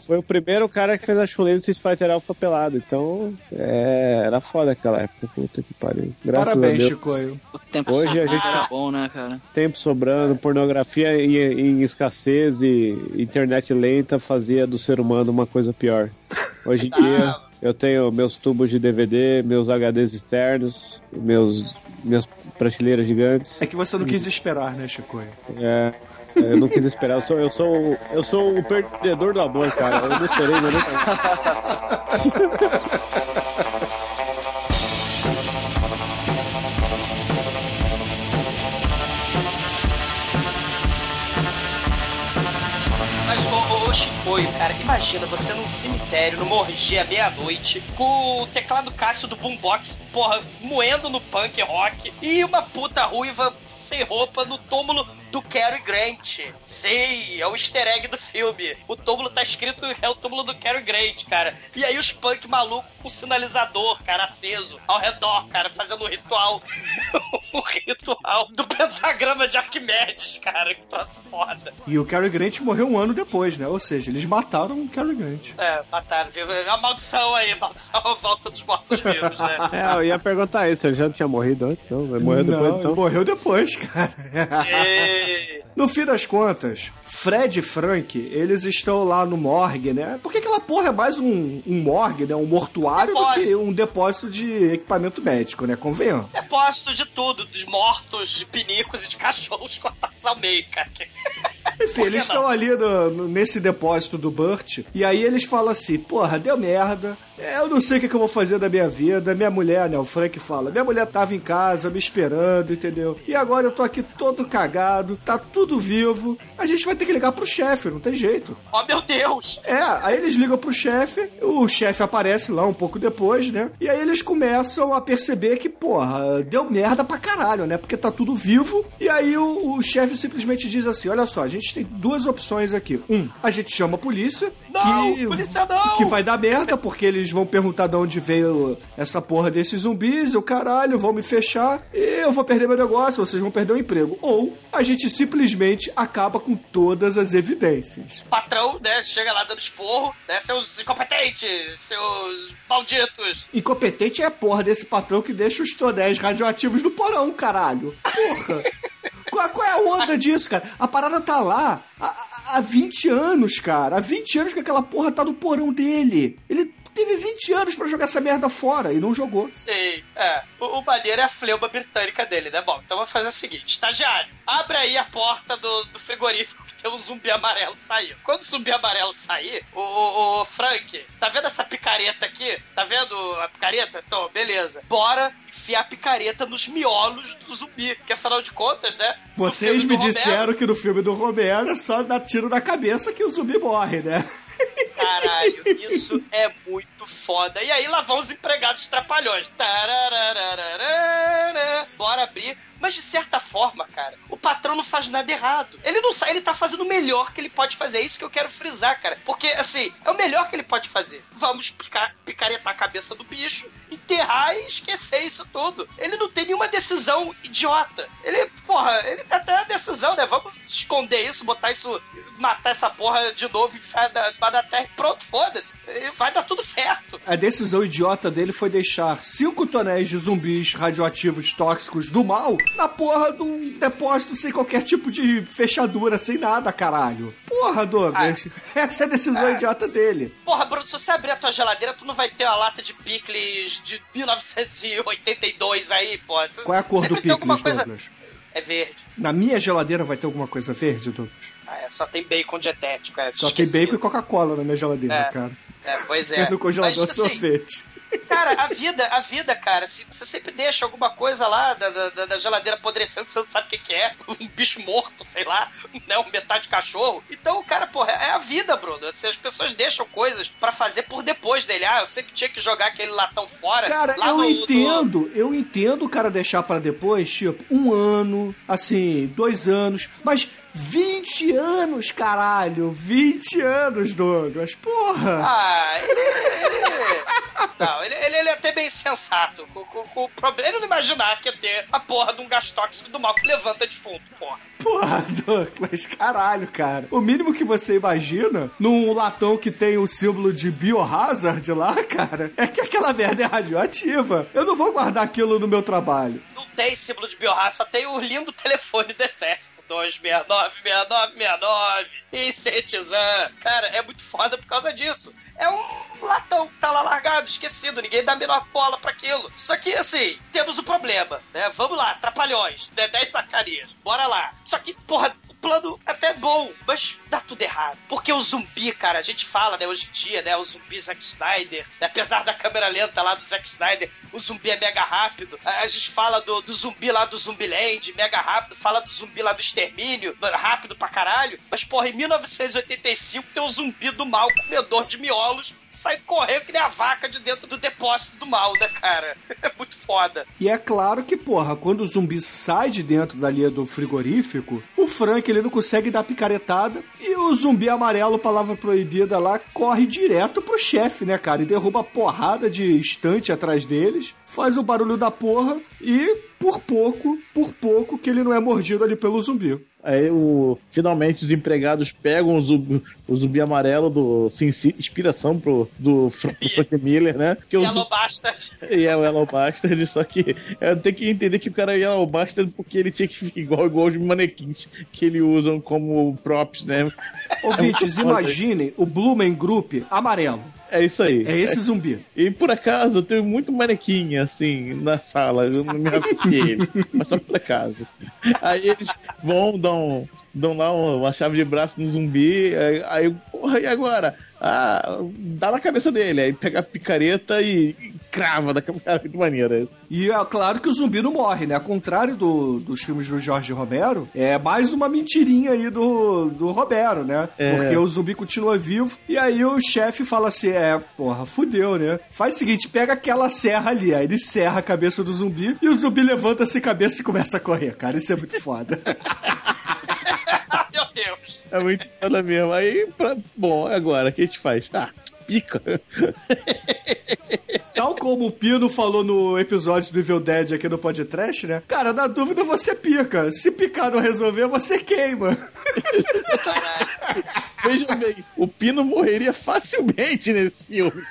Foi o primeiro cara que fez a chuleta do Street Fighter Alpha pelado. Então, é, era foda aquela época. Puta que pariu. Graças Parabéns, a Deus. Chicoio. O tempo Hoje a gente tá bom, né, cara? Tempo sobrando, pornografia em, em escassez e internet lenta fazia do ser humano uma coisa pior. Hoje em dia, eu tenho meus tubos de DVD, meus HDs externos, meus, minhas prateleiras gigantes. É que você não quis esperar, né, Chicoio? É, eu não quis esperar. Eu sou, eu sou, eu sou o perdedor do amor, cara. Eu não esperei, mas imagina você num cemitério, no Morgia, meia-noite, com o teclado Cássio do Boombox, porra, moendo no punk rock, e uma puta ruiva sem roupa no túmulo do Cary Grant. Sei, é o easter egg do filme. O túmulo tá escrito, é o túmulo do Cary Grant, cara. E aí os punk malucos com sinalizador, cara, aceso, ao redor, cara, fazendo um ritual. o ritual do pentagrama de Arquimedes, cara. Que troço foda. E o Cary Grant morreu um ano depois, né? Ou seja, eles mataram o Cary Grant. É, mataram, viu? É uma maldição aí, maldição volta dos mortos-vivos, né? É, eu ia perguntar isso, ele já não tinha morrido antes, não? Vai morrer depois então. morreu depois, cara. No fim das contas, Fred e Frank, eles estão lá no morgue, né? Porque aquela porra é mais um, um morgue, né? Um mortuário do Depósito. que um depósito de equipamento médico, né? Convenhamos. Depósito de tudo, dos mortos, de pinicos e de cachorros cortados ao meio, cara. Enfim, eles estão ali no- no- nesse depósito do Burt, e aí eles falam assim, porra, deu merda, é, eu não sei o que, que eu vou fazer da minha vida, minha mulher, né, o Frank fala, minha mulher tava em casa me esperando, entendeu? E agora eu tô aqui todo cagado, tá tudo vivo, a gente vai ter que ligar pro chefe, não tem jeito. Oh, meu Deus! É, aí eles ligam pro chefe, o chefe aparece lá um pouco depois, né? E aí eles começam a perceber que, porra, deu merda pra caralho, né? Porque tá tudo vivo. E aí o, o chefe simplesmente diz assim: olha só, a gente tem duas opções aqui. Um, a gente chama a polícia. Não, que, polícia não! Que vai dar merda, porque eles vão perguntar de onde veio essa porra desses zumbis, o caralho, vão me fechar, e eu vou perder meu negócio, vocês vão perder o emprego. Ou a gente simplesmente acaba com todas as evidências. O patrão, né, chega lá dando esporro, né, seus incompetentes, seus malditos. Incompetente é a porra desse patrão que deixa os tonéis radioativos no porão, caralho. Porra. qual, qual é a onda disso, cara? A parada tá lá há, há- há 20 anos, cara. Há 20 anos que aquela porra tá no porão dele. Ele teve 20 anos pra jogar essa merda fora e não jogou. Sei, é. O, o maneiro é a fleuma britânica dele, né? Bom, então vamos fazer o seguinte: estagiário, abre aí a porta do, do frigorífico que tem um zumbi amarelo saindo. Quando o zumbi amarelo sair, o, o, o Frank, tá vendo essa picareta aqui? Tá vendo a picareta? Então, beleza. Bora enfiar a picareta nos miolos do zumbi, que afinal de contas, né? Vocês me do Romero, disseram que no filme do Romero é só dar tiro na cabeça que o zumbi morre, né? Caralho, isso é muito foda. E aí lá vão os empregados trapalhões. Bora abrir. Mas de certa forma, cara, o patrão não faz nada errado. Ele não sai, ele tá fazendo o melhor que ele pode fazer. É isso que eu quero frisar, cara. Porque, assim, é o melhor que ele pode fazer. Vamos picar, picaretar a cabeça do bicho, enterrar e esquecer isso tudo. Ele não tem nenhuma decisão idiota. Ele, porra, ele tem até a decisão, né? Vamos esconder isso, botar isso, matar essa porra de novo, enfiar da, da terra. Pronto, foda-se. E Vai dar tudo certo. A decisão idiota dele foi deixar cinco tonéis de zumbis radioativos tóxicos do mal na porra de um depósito sem qualquer tipo de fechadura, sem nada, caralho. Porra, Douglas. Essa é a decisão idiota dele. Porra, Bruno, se você abrir a tua geladeira, tu não vai ter uma lata de picles de 1982 aí, pô. Você Qual é a cor sempre do tem picles, coisa... Douglas? É verde. Na minha geladeira vai ter alguma coisa verde, Douglas? Ah, é, só tem bacon dietético, é. Só tem esqueci. bacon e Coca-Cola na minha geladeira, É. cara. É, pois é. no congelador Mas, assim, sorvete. Cara, a vida, a vida, cara, se você sempre deixa alguma coisa lá da, da, da geladeira apodrecendo que você não sabe o que, que é, um bicho morto, sei lá, né, um metade cachorro. Então, cara, porra, é a vida, Bruno. Assim, as pessoas deixam coisas pra fazer por depois dele. Ah, eu sempre tinha que jogar aquele latão fora. Cara, eu no- no- entendo, eu entendo o cara deixar pra depois, tipo, um ano, assim, dois anos, mas 20 anos, caralho, 20 anos, Douglas, porra! Ah, ele, ele- Não, ele, ele, ele é até bem sensato. O, o, o problema é não imaginar que ia ter a porra de um gás tóxico do mal que levanta defunto, porra. Porra, Douglas, caralho, cara. O mínimo que você imagina num latão que tem o símbolo de biohazard lá, cara, é que aquela merda é radioativa. Eu não vou guardar aquilo no meu trabalho. Não tem símbolo de biorraça, só tem o lindo telefone do exército. 269 6969 e Cetizan. Cara, é muito foda por causa disso. É um latão que tá lá largado, esquecido, ninguém dá a menor bola pra aquilo. Só que, assim, temos o um problema, né? Vamos lá, trapalhões, né? 10 sacarias, bora lá. Só que, porra, plano é até bom, mas dá tudo errado. Porque o zumbi, cara, a gente fala, né, hoje em dia, né, o zumbi Zack Snyder, né, apesar da câmera lenta lá do Zack Snyder, o zumbi é mega rápido. A, a gente fala do, do zumbi lá do Zumbiland, mega rápido, fala do zumbi lá do Extermínio, rápido pra caralho. Mas, porra, em 1985 tem o zumbi do mal, comedor de miolos, sai correndo que nem a vaca de dentro do depósito do mal, né, cara? É muito foda. E é claro que, porra, quando o zumbi sai de dentro dali do frigorífico, o Frank ele não consegue dar picaretada e o zumbi amarelo, palavra proibida lá, corre direto pro chefe, né, cara? E derruba a porrada de estante atrás deles, faz o barulho da porra e, por pouco, por pouco, que ele não é mordido ali pelo zumbi. Aí o, finalmente os empregados pegam o zumbi, o zumbi amarelo do City, inspiração pro, do Frank Miller, né? Que Yellow o, Bastard. E é o Yellow Bastard, só que eu tenho que entender que o cara é Yellow Bastard porque ele tinha que ficar igual, igual os manequins que ele usam como props, né? Ouvintes, é imaginem o Blumen Group amarelo. É isso aí. É esse zumbi. E por acaso eu tenho muito manequim assim na sala, eu não me ele, mas só por acaso. Aí eles vão, dão, dão lá uma chave de braço no zumbi, aí, aí porra, e agora? Ah, dá na cabeça dele, aí pega a picareta e, e crava daquela de maneira. E é claro que o zumbi não morre, né? Ao contrário do, dos filmes do Jorge Romero, é mais uma mentirinha aí do, do Romero, né? É. Porque o zumbi continua vivo e aí o chefe fala assim: é, porra, fudeu, né? Faz o seguinte, pega aquela serra ali, aí ele serra a cabeça do zumbi e o zumbi levanta-se cabeça e começa a correr, cara. Isso é muito foda. Deus. É muito foda mesmo. Aí, pra... bom, agora, o que a gente faz? Ah, pica. Tal como o Pino falou no episódio do Evil Dead aqui no podcast, né? Cara, na dúvida você pica. Se picar não resolver, você queima. Veja bem, o Pino morreria facilmente nesse filme.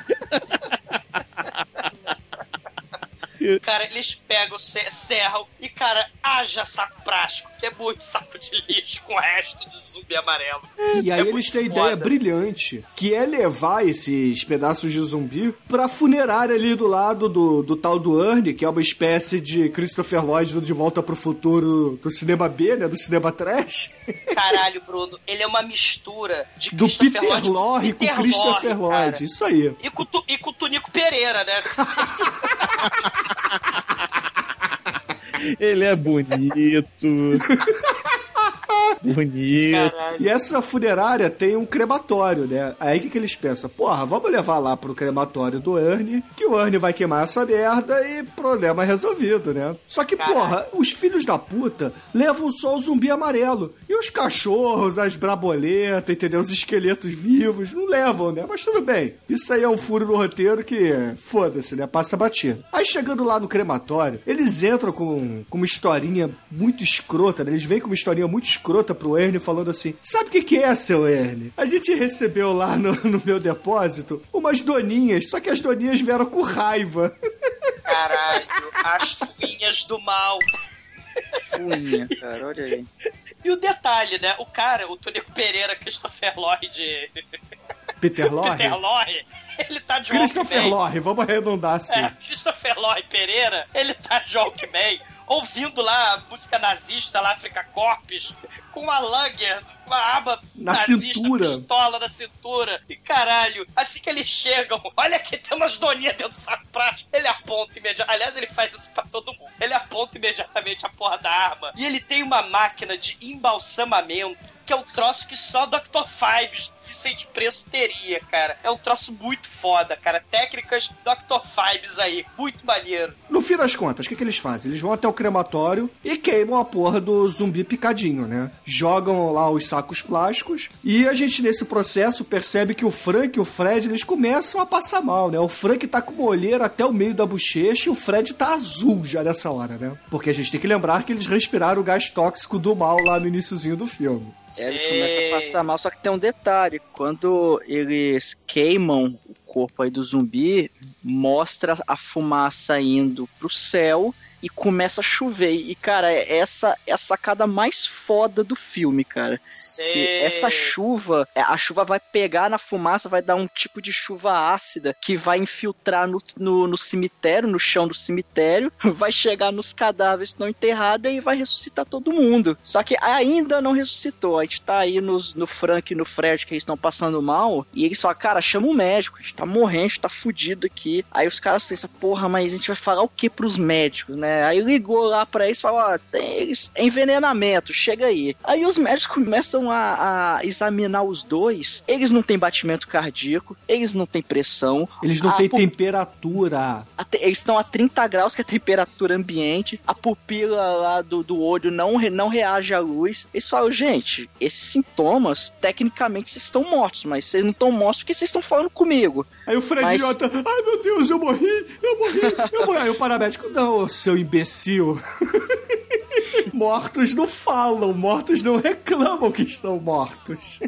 Cara, eles pegam, serram e, cara, haja saco prático, que é muito saco de lixo com o resto de zumbi amarelo. E aí é eles têm ideia brilhante, que é levar esses pedaços de zumbi pra funerária ali do lado do, do tal do Ernie, que é uma espécie de Christopher Lloyd de Volta pro Futuro do cinema B, né? Do cinema trash. Caralho, Bruno, ele é uma mistura de do Peter Lloyd Lorre com, Christopher Lloyd, isso aí. E com, e com o Tunico Pereira, né? Ele é bonito. Bonito. Caralho. E essa funerária tem um crematório, né? Aí o que, que eles pensam? Porra, vamos levar lá pro crematório do Ernie, que o Ernie vai queimar essa merda e problema resolvido, né? Só que, Caralho. porra, os filhos da puta levam só o zumbi amarelo. E os cachorros, as braboletas, entendeu? Os esqueletos vivos, não levam, né? Mas tudo bem. Isso aí é um furo no roteiro que, foda-se, né? Passa batido. Aí chegando lá no crematório, eles entram com, com uma historinha muito escrota, né? Eles vêm com uma historinha muito escrota pro Ernie falando assim: Sabe o que, que é, seu Ernie? A gente recebeu lá no, no meu depósito umas doninhas, só que as doninhas vieram com raiva. Caralho, as fuinhas do mal. Fuinha, cara, olha aí. E o detalhe, né? O cara, o Tonico Pereira, Christopher Lloyd. Peter Lorre? Peter Lorre, ele tá de Christopher Lorre, vamos arredondar assim. É, Christopher Lorre Pereira, ele tá de Walkman, ouvindo lá a música nazista lá, África Corpus, com uma Langer, uma aba na nazista, cintura. pistola na cintura. E caralho, assim que eles chegam, olha que tem umas doninhas dentro do prático. Ele aponta imediatamente. Aliás, ele faz isso pra todo mundo. Ele aponta imediatamente a porra da arma. E ele tem uma máquina de embalsamamento que é o troço que só Dr. Vicente Preço teria, cara. É um troço muito foda, cara. Técnicas Dr. Fibes aí, muito maneiro. No fim das contas, o que, que eles fazem? Eles vão até o crematório e queimam a porra do zumbi picadinho, né? Jogam lá os sacos plásticos e a gente, nesse processo, percebe que o Frank e o Fred, eles começam a passar mal, né? O Frank tá com uma olheira até o meio da bochecha e o Fred tá azul já nessa hora, né? Porque a gente tem que lembrar que eles respiraram o gás tóxico do mal lá no iníciozinho do filme. É, eles começam a passar mal, só que tem um detalhe. Quando eles queimam o corpo aí do zumbi, mostra a fumaça indo pro céu e começa a chover. E, cara, é essa é a sacada mais foda do filme, cara. Essa chuva, é, a chuva vai pegar na fumaça, vai dar um tipo de chuva ácida que vai infiltrar no, no, no cemitério, no chão do cemitério, vai chegar nos cadáveres que estão enterrados e vai ressuscitar todo mundo. Só que ainda não ressuscitou. A gente tá aí nos, no Frank e no Fred que eles estão passando mal. E eles falam, cara, chama um médico, a gente tá morrendo, a gente tá fudido aqui. Aí os caras pensam, porra, mas a gente vai falar o que pros médicos, né? Aí ligou lá pra eles e falou: Ó, tem envenenamento, chega aí. Aí os médicos começam a, a, examinar os dois. Eles não têm batimento cardíaco, eles não têm pressão. Eles não têm temperatura. Te, eles estão a 30 graus, que é a temperatura ambiente. A pupila lá do, do olho não, não reage à luz. Eles falam: gente, esses sintomas, tecnicamente vocês estão mortos, mas vocês não estão mortos porque vocês estão falando comigo. Aí o Fred Mas... Jota, ai meu Deus, eu morri, eu morri, eu morri. Aí o paramédico, não, seu imbecil. mortos não falam, mortos não reclamam que estão mortos.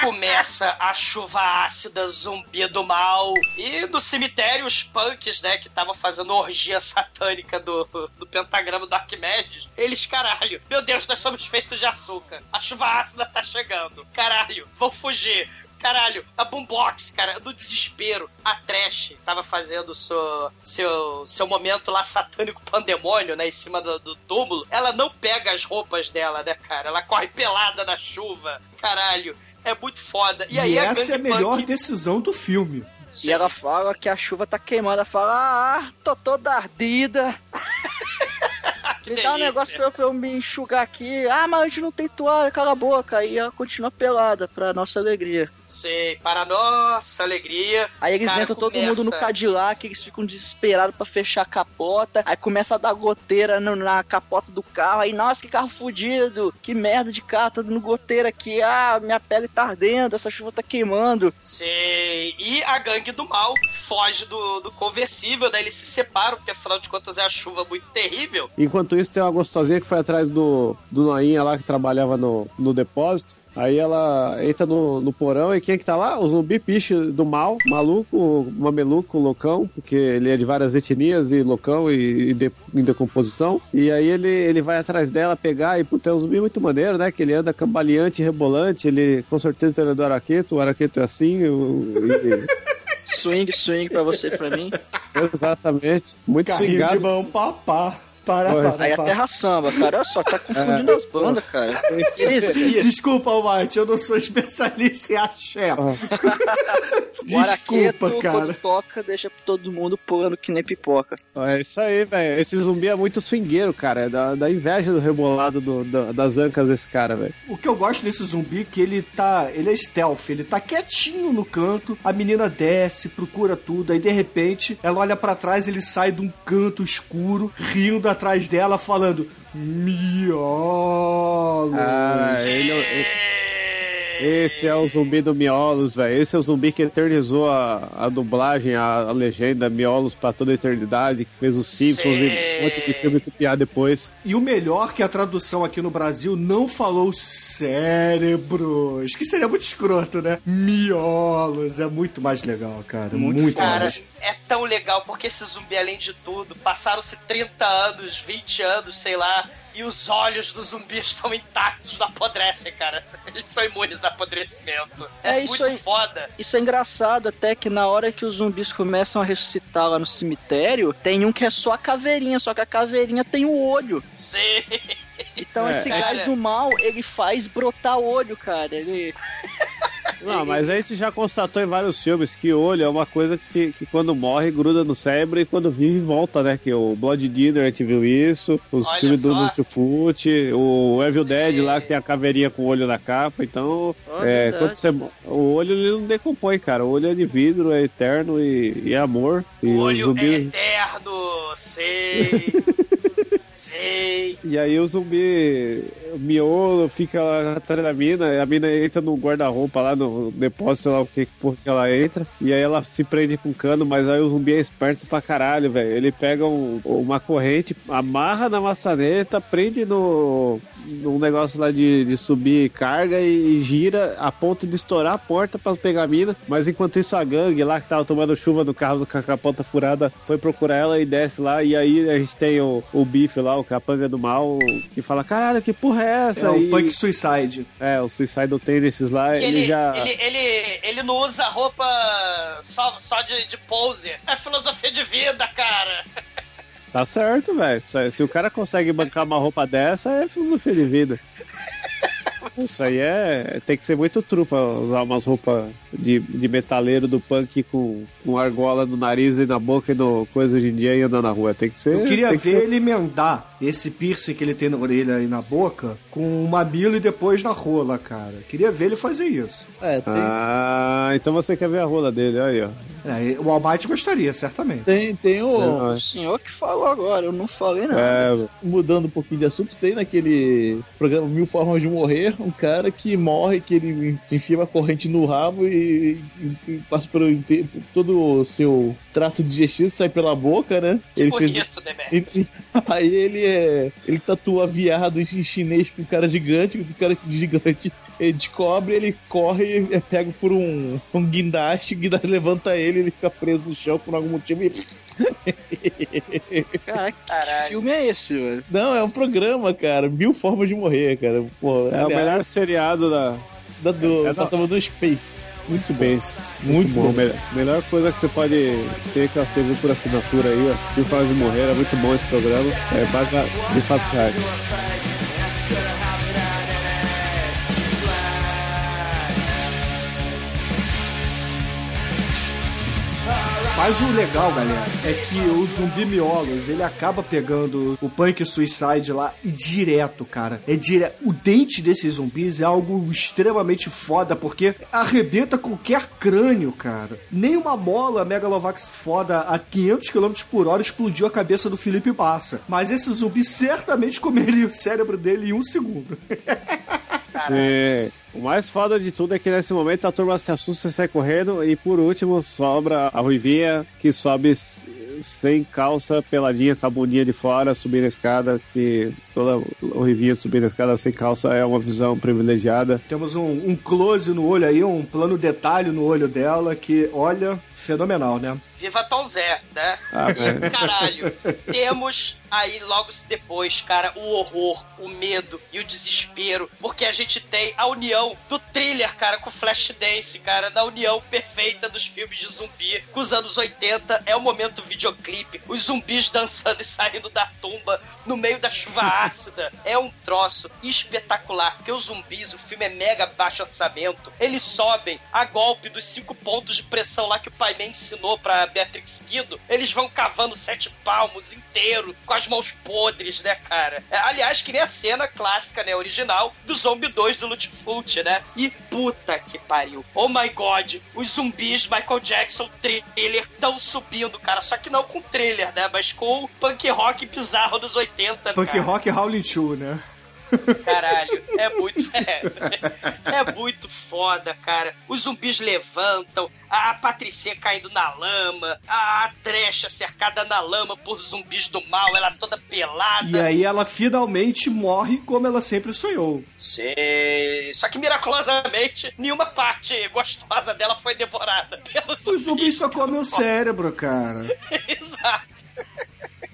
Começa a chuva ácida, zumbi do mal. E do cemitério, os punks, né, que estavam fazendo orgia satânica do, do pentagrama do Arquimedes. Eles, caralho, meu Deus, nós somos feitos de açúcar. A chuva ácida tá chegando. Caralho, vão fugir. Caralho, a Boombox, cara, do desespero. A Trash tava fazendo seu, seu, seu momento lá satânico pandemônio, né? Em cima do, do túmulo. Ela não pega as roupas dela, né, cara? Ela corre pelada na chuva. Caralho, é muito foda. E, e aí essa a é a melhor decisão do filme. Sim. E ela fala que a chuva tá queimando. Ela fala, ah, tô toda ardida. me dá um negócio pra eu, pra eu, me enxugar aqui. Ah, mas a gente não tem toalha, cala a boca. E ela continua pelada, pra nossa alegria. Sei, para nossa alegria. Aí eles entram todo mundo no Cadillac, eles ficam desesperados para fechar a capota. Aí começa a dar goteira no, na capota do carro. Aí, nossa, que carro fudido. Que merda de carro, tá dando goteira aqui. Ah, minha pele tá ardendo, essa chuva tá queimando. Sei. E a gangue do mal foge do, do conversível, né? Eles se separam, porque afinal de contas é a chuva muito terrível. Enquanto isso, tem uma gostosinha que foi atrás do, do Noinha lá que trabalhava no, no depósito. Aí ela entra no, no porão e quem é que tá lá? O zumbi piche do mal, maluco, mameluco, loucão, porque ele é de várias etnias e loucão e, e de, em decomposição. E aí ele, ele vai atrás dela pegar e, puta, é um zumbi muito maneiro, né? Que ele anda cambaleante, rebolante, ele com certeza ele é do Araqueto, o Araqueto é assim. O, e, swing, swing pra você e pra mim. Exatamente. Muito Carrinho swingado. de mão, papá. Para, para, Aí para. é terra samba, cara. Olha só, tá confundindo É. as bandas, cara. Desculpa, White, eu não sou especialista em axé. Araqueto, Desculpa, cara. quando toca, deixa todo mundo pulando que nem pipoca. É isso aí, velho. Esse zumbi é muito swingueiro, cara. É da, da inveja do rebolado do, da- das ancas desse cara, velho. O que eu gosto desse zumbi é que ele tá. Ele é stealth, ele tá quietinho no canto, a menina desce, procura tudo, aí de repente ela olha pra trás, ele sai de um canto escuro, rindo atrás dela, falando. Miolo. Ah, ele, ele- esse é o zumbi do Miolos, velho. Esse é o zumbi que eternizou a, a dublagem, a, a legenda Miolos pra toda a eternidade, que fez os Simpsons e um monte de filme copiar depois. E o melhor que a tradução aqui no Brasil não falou cérebros. Que seria muito escroto, né? Miolos. É muito mais legal, cara. Muito, Cara, mais. é tão legal porque esse zumbi, além de tudo, passaram-se 30 anos, 20 anos, sei lá, e os olhos do zumbi estão intactos, não apodrecem, cara. Eles são imunes a apodrecimento. É, É isso muito aí. foda. Isso é engraçado até que na hora que os zumbis começam a ressuscitar lá no cemitério, tem um que é só a caveirinha, só que a caveirinha tem o olho. Sim. Então É. esse gás Cara. do mal, ele faz brotar olho, cara. Ele... Não, mas a gente já constatou em vários filmes que olho é uma coisa que, que quando morre gruda no cérebro e quando vive volta, né? Que o Blood Dinner a gente viu isso, os Olha filmes do só. Nutfut, o Evil Sim. Dead lá que tem a caveirinha com o olho na capa. Então, Oh, é, quando você. O olho ele não decompõe, cara. O olho é de vidro, é eterno e, e é amor. E O o olho zumbi. é eterno, sei. sei. E aí o zumbi o miolo fica lá atrás da mina, a mina entra no guarda-roupa lá no depósito, sei lá o que porra que ela entra, e aí ela se prende com cano, mas aí o zumbi é esperto pra caralho, velho. Ele pega um- uma corrente, amarra na maçaneta, prende no num negócio lá de, de subir carga e, e gira a ponto de estourar a porta pra pegar a mina, mas enquanto isso a gangue lá que tava tomando chuva no carro com a capota furada foi procurar ela e desce lá, e aí a gente tem o, o bife lá, o capanga do mal, que fala, caralho, que porra é essa? É o E- Punk Suicide. é, o Suicidal Tendencies lá, Que ele, ele, já... ele, ele, ele não usa roupa só, só de, de pose. É filosofia de vida, cara. Tá certo, velho. Se- Se o cara consegue bancar uma roupa dessa, é filosofia de vida. Isso aí é. Tem que ser muito trupa usar umas roupas de, de metaleiro do punk com, com argola no nariz e na boca e no coisa hoje em dia e andar na rua. Tem que ser. Eu queria ver que ser- ele emendar esse piercing que ele tem na orelha e na boca com o mamilo e depois na rola, cara. Queria ver ele fazer isso. É, tem, Ah, então você quer ver a rola dele, aí, ó. É, o Almighty gostaria, certamente. tem, tem o. O senhor que falou agora, eu não falei nada. É, Mudando um pouquinho de assunto, tem naquele programa Mil Formas de Morrer um cara que morre, que ele enfia uma corrente no rabo e, e- e passa pelo inte- todo o seu trato digestivo, sai pela boca, né? Ele fez. Bonito, né, velho? E- e- Aí ele é. Ele tatua viado em chinês com um cara gigante, o cara gigante ele descobre, ele corre é pego por um, um guindaste, o guindaste levanta ele, ele fica preso no chão por algum motivo e. Cara, que filme é esse, velho? Não, é um programa, cara. Mil formas de morrer, cara. Pô, é o melhor seriado da da do, é da- passava no Space. Muito Space. Muito bom. bom. Melhor, melhor coisa que você pode ter que a TV por assinatura aí, ó. Mil Formas de Morrer, é muito bom esse programa. É baseado em fatos reais. Mas o legal, galera, é que o zumbi miolos, ele acaba pegando o Punk Suicide lá e direto, cara. É direto. O dente desses zumbis é algo extremamente foda, porque arrebenta qualquer crânio, cara. Nem uma mola Megalovax foda a 500 km por hora explodiu a cabeça do Felipe Massa. Mas esse zumbi certamente comeria o cérebro dele em um segundo. Sim. O mais foda de tudo é que nesse momento a turma se assusta e sai correndo. E por último, sobra a Ruivinha que sobe sem calça, peladinha, com a bundinha de fora, subindo a escada. Que toda Ruivinha subindo a escada sem calça é uma visão privilegiada. Temos um, um close no olho aí, um plano detalhe no olho dela que, olha, fenomenal, né? Viva Tom Zé, né? Ah, é. E, caralho, temos aí logo depois, cara, o horror, o medo e o desespero, porque a gente tem a união do thriller, cara, com o Flashdance, cara, da união perfeita dos filmes de zumbi com os anos 80, é o momento videoclipe, os zumbis dançando e saindo da tumba no meio da chuva ácida, é um troço espetacular, porque os zumbis, o filme é mega baixo orçamento, eles sobem a golpe dos cinco pontos de pressão lá que o pai Man ensinou pra Beatrix Kido, eles vão cavando sete palmos inteiro, com as mãos podres, né, cara? É, aliás, que nem a cena clássica, né, original, do Zombie 2 do Lutfult, né? E puta que pariu. Oh my god, os zumbis Michael Jackson thriller tão subindo, cara. Só que não com thriller, né? Mas com o punk rock bizarro dos 80, Punk cara. Rock Howling 2, né? Caralho, é muito. É, é muito foda, cara. Os zumbis levantam, a, a Patricinha caindo na lama, a, a Trecha cercada na lama por zumbis do mal, ela toda pelada. E aí ela finalmente morre como ela sempre sonhou. Sei. Só que miraculosamente, nenhuma parte gostosa dela foi devorada pelos Os zumbis só comem o cérebro, cara. Exato.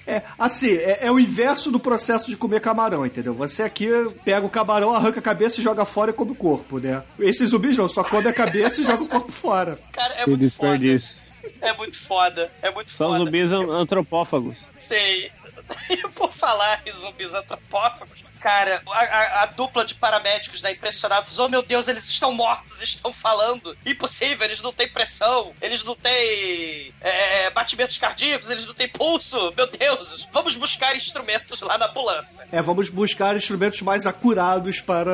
É, assim, é, é o inverso do processo de comer camarão, entendeu? Você aqui pega o camarão, arranca a cabeça e joga fora e come o corpo, né? Esses zumbis não, só come a cabeça e joga o corpo fora. Cara, é Que muito foda. desperdício. É muito foda. É muito São foda. zumbis an- antropófagos. Sei. E por falar em zumbis antropófagos, cara, a, a- a dupla de paramédicos, né, impressionados. Oh, meu Deus, eles estão mortos, estão falando. Impossível, eles não têm pressão, eles não têm é, batimentos cardíacos, eles não têm pulso. Meu Deus, vamos buscar instrumentos lá na ambulância. É, vamos buscar instrumentos mais acurados para,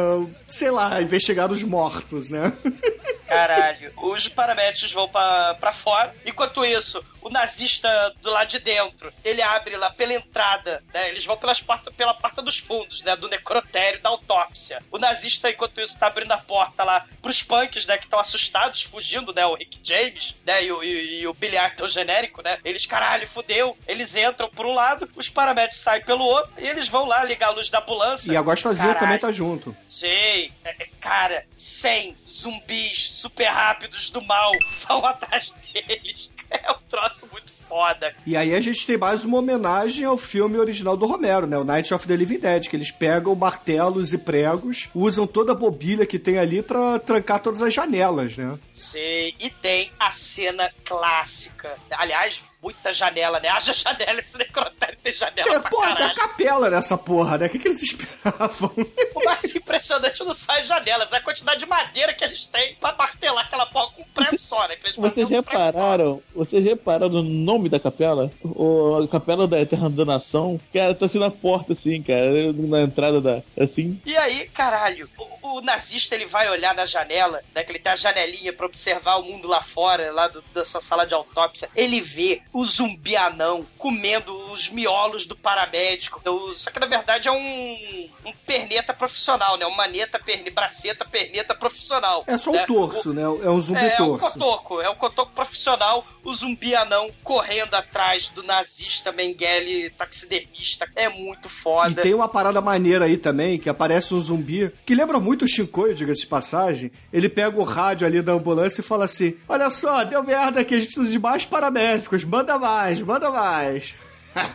sei lá, investigar os mortos, né? Caralho. Os paramédicos vão pra, pra fora. Enquanto isso, o nazista do lado de dentro, ele abre lá pela entrada, né? Eles vão pelas porta, pela porta dos fundos, né? Do necrotério, da autópsia. O nazista, enquanto isso, tá abrindo a porta lá pros punks, né? Que estão assustados, fugindo, né? O Rick James, né? E o, e, e o Billy Idol genérico, né? Eles, caralho, fudeu. Eles entram por um lado, os paramédicos saem pelo outro, e eles vão lá ligar a luz da ambulância. E a Gostosinha também tá junto. Sim, é, é, cara, 100 zumbis super rápidos do mal vão atrás deles. É um troço muito foda. E aí a gente tem mais uma homenagem ao filme original do Romero, né? O Night of the Living Dead, que eles pegam martelos e pregos, usam toda a bobília que tem ali pra trancar todas as janelas, né? Sim, e tem a cena clássica. Aliás, muita janela, né? Haja janela, esse necrotério tem janela É, pra porra, tem a caralho. capela nessa porra, né? O que, que eles esperavam? O mais impressionante não são as janelas, é a quantidade de madeira que eles têm pra martelar aquela porra com um prego só, né? Vocês um repararam? Vocês repararam no nome da capela? O, a capela da Eterna Danação? Cara, tá assim na porta, assim, cara. Na entrada da. Assim. E aí, caralho, o, o nazista ele vai olhar na janela, né? Que ele tem a janelinha pra observar o mundo lá fora, lá do- da sua sala de autópsia. Ele vê o zumbi anão comendo os miolos do paramédico. O- só que na verdade é um, um perneta profissional, né? Um maneta, perne, braceta, perneta profissional. É só né? um torso, né? É um zumbi É, é um torso. cotoco, é um cotoco profissional, o zumbi anão correndo atrás do nazista Mengele taxidermista. É muito E foda. tem uma parada maneira aí também, que aparece um zumbi, que lembra muito o Shinkoio, diga-se de passagem. Ele pega o rádio ali da ambulância e fala assim: Olha só, deu merda aqui, a gente precisa de mais paramédicos, manda mais, manda mais.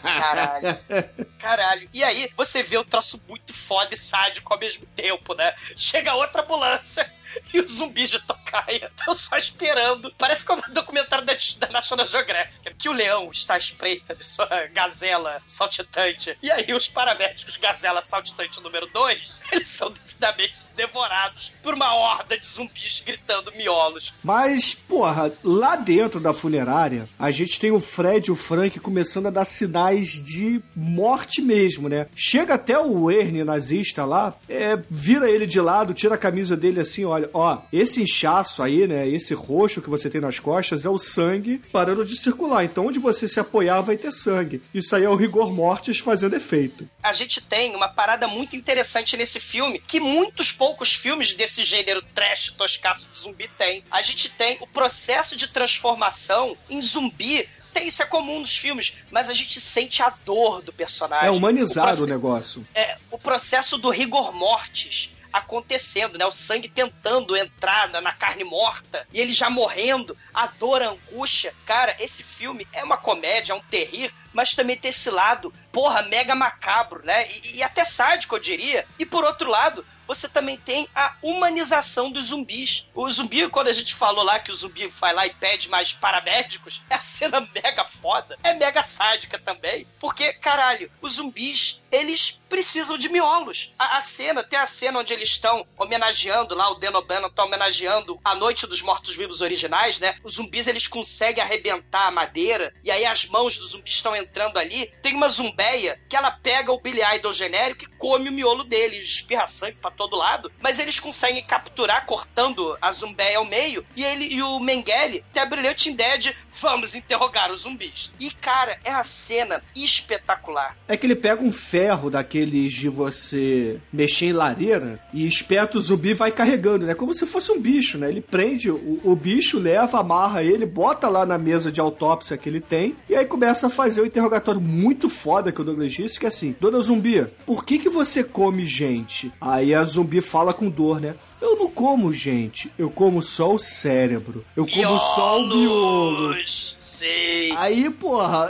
Caralho. Caralho. E aí, você vê o troço muito foda e sádico ao mesmo tempo, né? Chega outra ambulância e os zumbis de tocaia estão só esperando. Parece como um documentário da, da National Geographic. Que o leão está à espreita de sua gazela saltitante. E aí, os paramédicos gazela saltitante número 2, eles são devidamente devorados por uma horda de zumbis gritando miolos. Mas, porra, lá dentro da funerária, a gente tem o Fred e o Frank começando a dar sinais de morte mesmo, né? Chega até o Ernie nazista lá, é, vira ele de lado, tira a camisa dele assim, olha, ó, esse inchaço aí, né, esse roxo que você tem nas costas é o sangue parando de circular. Então, onde você se apoiar vai ter sangue. Isso aí é o rigor mortis fazendo efeito. a gente tem uma parada muito interessante nesse filme, que muitos poucos filmes desse gênero trash toscaço de zumbi têm. A gente tem o processo de transformação em zumbi. Tem, isso é comum nos filmes, mas a gente sente a dor do personagem. É humanizar o, proce- negócio. é, o processo do rigor mortis acontecendo, né? O sangue tentando entrar na, na carne morta e ele já morrendo, a dor, a angústia. Cara, esse filme é uma comédia, é um terrir, mas também tem esse lado, porra, mega macabro, né? E, e até sádico, eu diria. E por outro lado, você também tem a humanização dos zumbis. O zumbi, quando a gente falou lá que o zumbi vai lá e pede mais paramédicos, é a cena mega foda. É mega sádica também. Porque, caralho, os zumbis, eles precisam de miolos. A, a cena, tem a cena onde eles estão homenageando lá, o Dan O'Bannon tá homenageando a Noite dos Mortos-Vivos originais, né? Os zumbis, eles conseguem arrebentar a madeira, e aí as mãos dos zumbis estão entrando ali. Tem uma zumbeia que ela pega o Billy Idol genérico e come o miolo dele, espirra sangue pra todo lado, mas eles conseguem capturar cortando a zumbeia ao meio, e ele e o Mengele tem a brilhante ideia de vamos interrogar os zumbis. E cara, é uma cena espetacular. É que ele pega um ferro daqueles de você mexer em lareira e espeta o zumbi vai carregando, né? Como se fosse um bicho, né? Ele prende o, o bicho, leva, amarra ele, bota lá na mesa de autópsia que ele tem e aí começa a fazer um interrogatório muito foda que o Douglas disse, que é assim, Dona Zumbi, por que que você come gente? Aí a zumbi fala com dor, né? Eu não como gente, eu como só o cérebro. Eu como só o miolo. Sei. Aí, porra,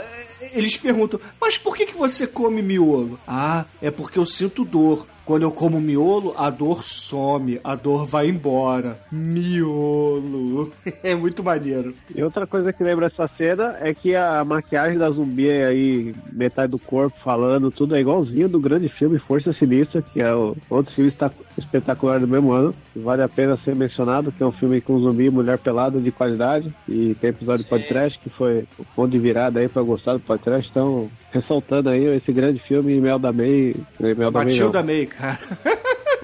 eles perguntam, mas por que, que você come miolo? Ah, é porque eu sinto dor. quando eu como miolo, a dor some, a dor vai embora. Miolo. É muito maneiro. E outra coisa que lembra essa cena é que a maquiagem da zumbi aí, metade do corpo falando, tudo é igualzinho do grande filme Força Sinistra, que é o outro filme está- espetacular do mesmo ano. Vale a pena ser mencionado, que é um filme com zumbi e mulher pelada de qualidade. E tem episódio de podcast que foi o ponto de virada aí pra gostar do podcast. Então, ressaltando aí esse grande filme, Mel da May. Mel da May. Matilda May, cara.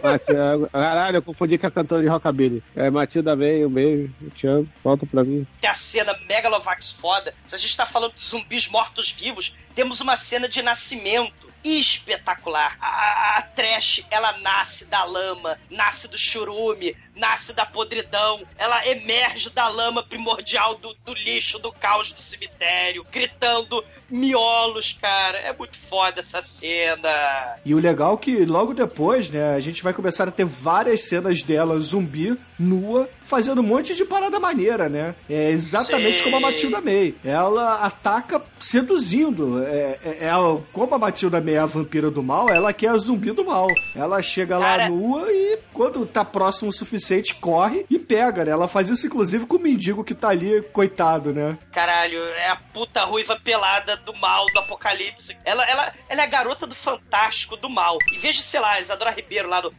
Matilda- Caralho, eu confundi com a cantora de Rockabilly. É Matilda May, um beijo, eu te amo, volta pra mim. Tem a cena Megalovax foda. Se a gente tá falando de zumbis mortos-vivos, temos uma cena de nascimento espetacular. A, a, a Trash, ela nasce da lama, nasce do churume, nasce da podridão. Ela emerge da lama primordial do, do lixo, do caos do cemitério, gritando miolos, cara. É muito foda essa cena. E o legal é que logo depois, né, a gente vai começar a ter várias cenas dela zumbi, nua, fazendo um monte de parada maneira, né? É exatamente Sim. como a Matilda May. Ela ataca seduzindo. É, é, é como a Matilda May é a vampira do mal, ela quer a zumbi do mal. Ela chega lá Cara- nua e quando tá próximo o suficiente, corre e pega, né? Ela faz isso inclusive com o mendigo que tá ali, coitado, né? Caralho, é a puta ruiva pelada do mal, do apocalipse. Ela, ela, ela é a garota do fantástico, do mal. Vez de, sei lá, Isadora Ribeiro lá do.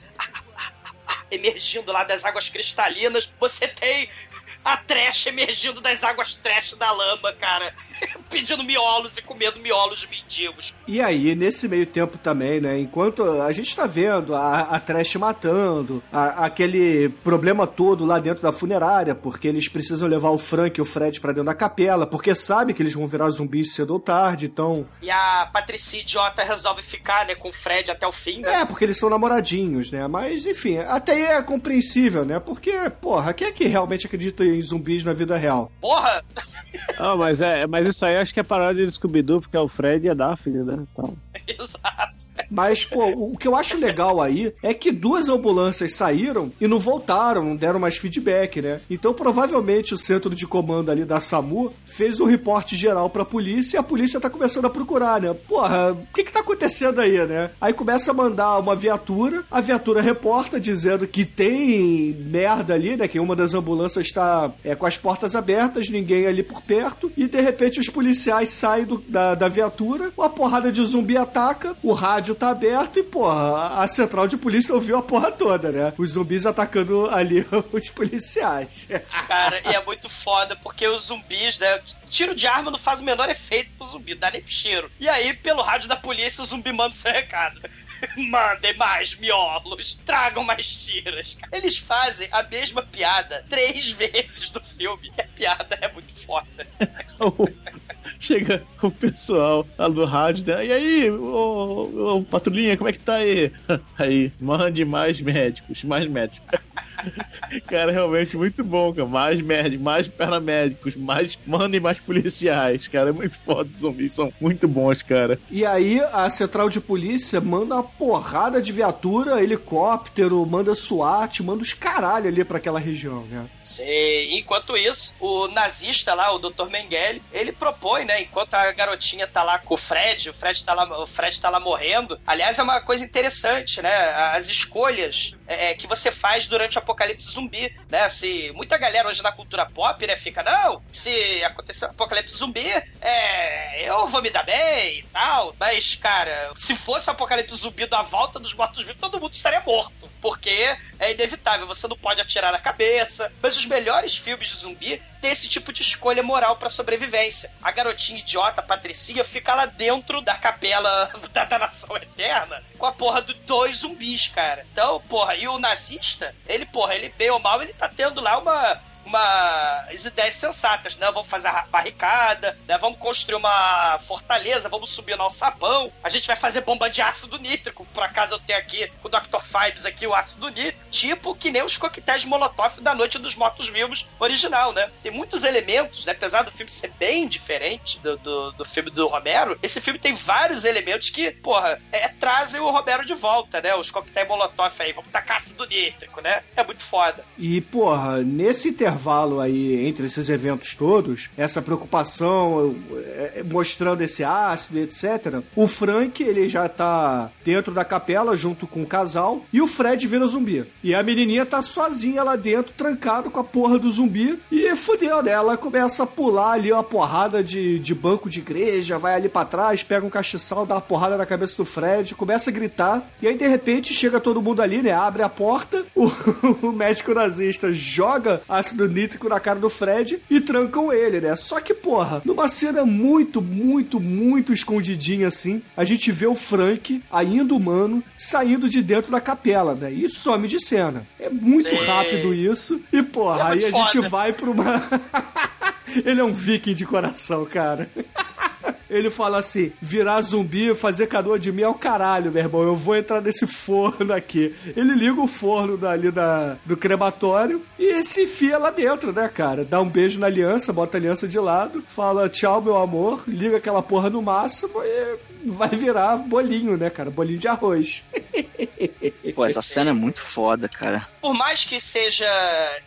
emergindo lá das águas cristalinas, você tem a trash emergindo das águas trash da lama, cara. Pedindo miolos e comendo miolos de mendigos. E aí, nesse meio tempo também, né? Enquanto a gente tá vendo a, a Trash matando, a- aquele problema todo lá dentro da funerária, porque eles precisam levar o Frank e o Fred pra dentro da capela, porque sabe que eles vão virar zumbis cedo ou tarde, então. E a Patricia idiota resolve ficar, né, com o Fred até o fim, né? É, porque eles são namoradinhos, né? Mas, enfim, até aí é compreensível, né? Porque, porra, quem é que realmente acredita em zumbis na vida real? Porra! Ah, mas, é, mas isso aí acho que é paródia de Scooby-Doo, porque é o Fred e a Daphne, né? Então, Exato. Mas, pô, o que eu acho legal aí é que duas ambulâncias saíram e não voltaram, não deram mais feedback, né? Então, provavelmente, o centro de comando ali da SAMU fez um reporte geral pra polícia e a polícia tá começando a procurar, né? Porra, o que que tá acontecendo aí, né? Aí começa a mandar uma viatura, a viatura reporta dizendo que tem merda ali, né? Que uma das ambulâncias tá é, com as portas abertas, ninguém ali por perto, e de repente os policiais saem do- da, da viatura, uma porrada de zumbi ataca, o rádio tá aberto e, porra, a central de polícia ouviu a porra toda, né? Os zumbis atacando ali os policiais. Cara, e é muito foda, porque os zumbis, né? Tiro de arma não faz o menor efeito pro zumbi, dá nem pro cheiro. E aí, pelo rádio da polícia, o zumbi manda o seu recado. Mandem mais miolos, tragam mais tiras. Eles fazem a mesma piada três vezes no filme. E a piada é muito foda. Chega o pessoal lá do rádio, né? E aí, ô, ô, patrulhinha, como é que tá aí? Aí, mande mais médicos, mais médicos. Cara, realmente muito bom, cara. Mais médicos, mais paramédicos, mais. Mandem mais policiais, cara. É muito foda. Os zumbis são muito bons, cara. E aí a central de polícia manda uma porrada de viatura, helicóptero, manda SWAT, manda os caralho ali pra aquela região, né? Sim, enquanto isso, o nazista lá, o Dr. Mengele, ele propõe, né, enquanto a garotinha tá lá com o Fred, o Fred tá lá, o Fred tá lá morrendo. Aliás, é uma coisa interessante, né? As escolhas é, é, que você faz durante o apocalipse zumbi, né? Se muita galera hoje na cultura pop, né, fica, não, se acontecer um apocalipse zumbi, é, eu vou me dar bem e tal. Mas, cara, se fosse o apocalipse zumbi da volta dos mortos-vivos, todo mundo estaria morto. Porque é inevitável, você não pode atirar na cabeça. Mas os melhores filmes de zumbi têm esse tipo de escolha moral pra sobrevivência. A garotinha idiota, Patricinha, fica lá dentro da capela da, da Nação Eterna com a porra dos dois zumbis, cara. Então, porra, e o nazista, ele, porra, ele bem ou mal, ele tá tendo lá uma umas ideias sensatas, né? Vamos fazer a barricada, né? Vamos construir uma fortaleza, vamos subir no alçapão, a gente vai fazer bomba de ácido nítrico, por acaso eu tenho aqui com o Dr. Fibes aqui o ácido nítrico, tipo que nem os coquetéis Molotov da Noite dos Mortos-Vivos original, né? Tem muitos elementos, né? Apesar do filme ser bem diferente do, do, do filme do Romero, esse filme tem vários elementos que, porra, é, trazem o Romero de volta, né? Os coquetéis Molotov aí, vamos tacar ácido nítrico, né? É muito foda. E, porra, nesse intervalo aí entre esses eventos todos, essa preocupação é, mostrando esse ácido, etc., o Frank, ele já tá dentro da capela junto com o casal e o Fred vira zumbi. E a menininha tá sozinha lá dentro, trancado com a porra do zumbi e fudeu, né? Ela começa a pular ali uma porrada de, de banco de igreja, vai ali para trás, pega um castiçal, dá uma porrada na cabeça do Fred, começa a gritar e aí de repente chega todo mundo ali, né? Abre a porta, o, o médico nazista joga ácido nítrico na cara do Fred e trancam ele, né? Só que, porra, numa cena muito, muito, muito escondidinha assim, a gente vê o Frank, ainda humano, saindo de dentro da capela, né? E some de cena. É muito Sim. rápido isso. E, porra, É aí a gente foda. vai pra uma. Ele é um viking de coração, cara. Ele fala assim: virar zumbi, fazer canoa de mim é o caralho, meu irmão. Eu vou entrar nesse forno aqui. Ele liga o forno dali da, do crematório e se enfia lá dentro, né, cara? Dá um beijo na aliança, bota a aliança de lado, fala tchau, meu amor, liga aquela porra no máximo e vai virar bolinho, né, cara? Bolinho de arroz. Pô, essa cena é muito foda, cara. Por mais que seja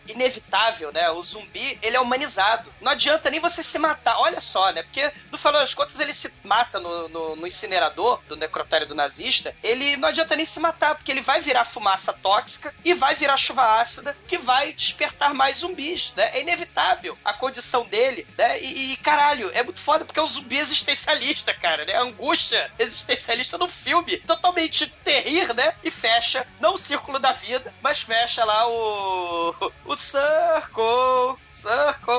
inevitável, né? O zumbi, ele é humanizado. Não adianta nem você se matar. Olha só, né? Porque, no final das contas, ele se mata no, no, no incinerador do necrotério do nazista. Ele não adianta nem se matar, porque ele vai virar fumaça tóxica e vai virar chuva ácida que vai despertar mais zumbis, né? É inevitável a condição dele, né? E, e, caralho, é muito foda porque é um zumbi existencialista, cara, né? A angústia existencialista no filme. Totalmente terrir, né? E fecha, não o círculo da vida, mas fecha lá o. O Circle. Circle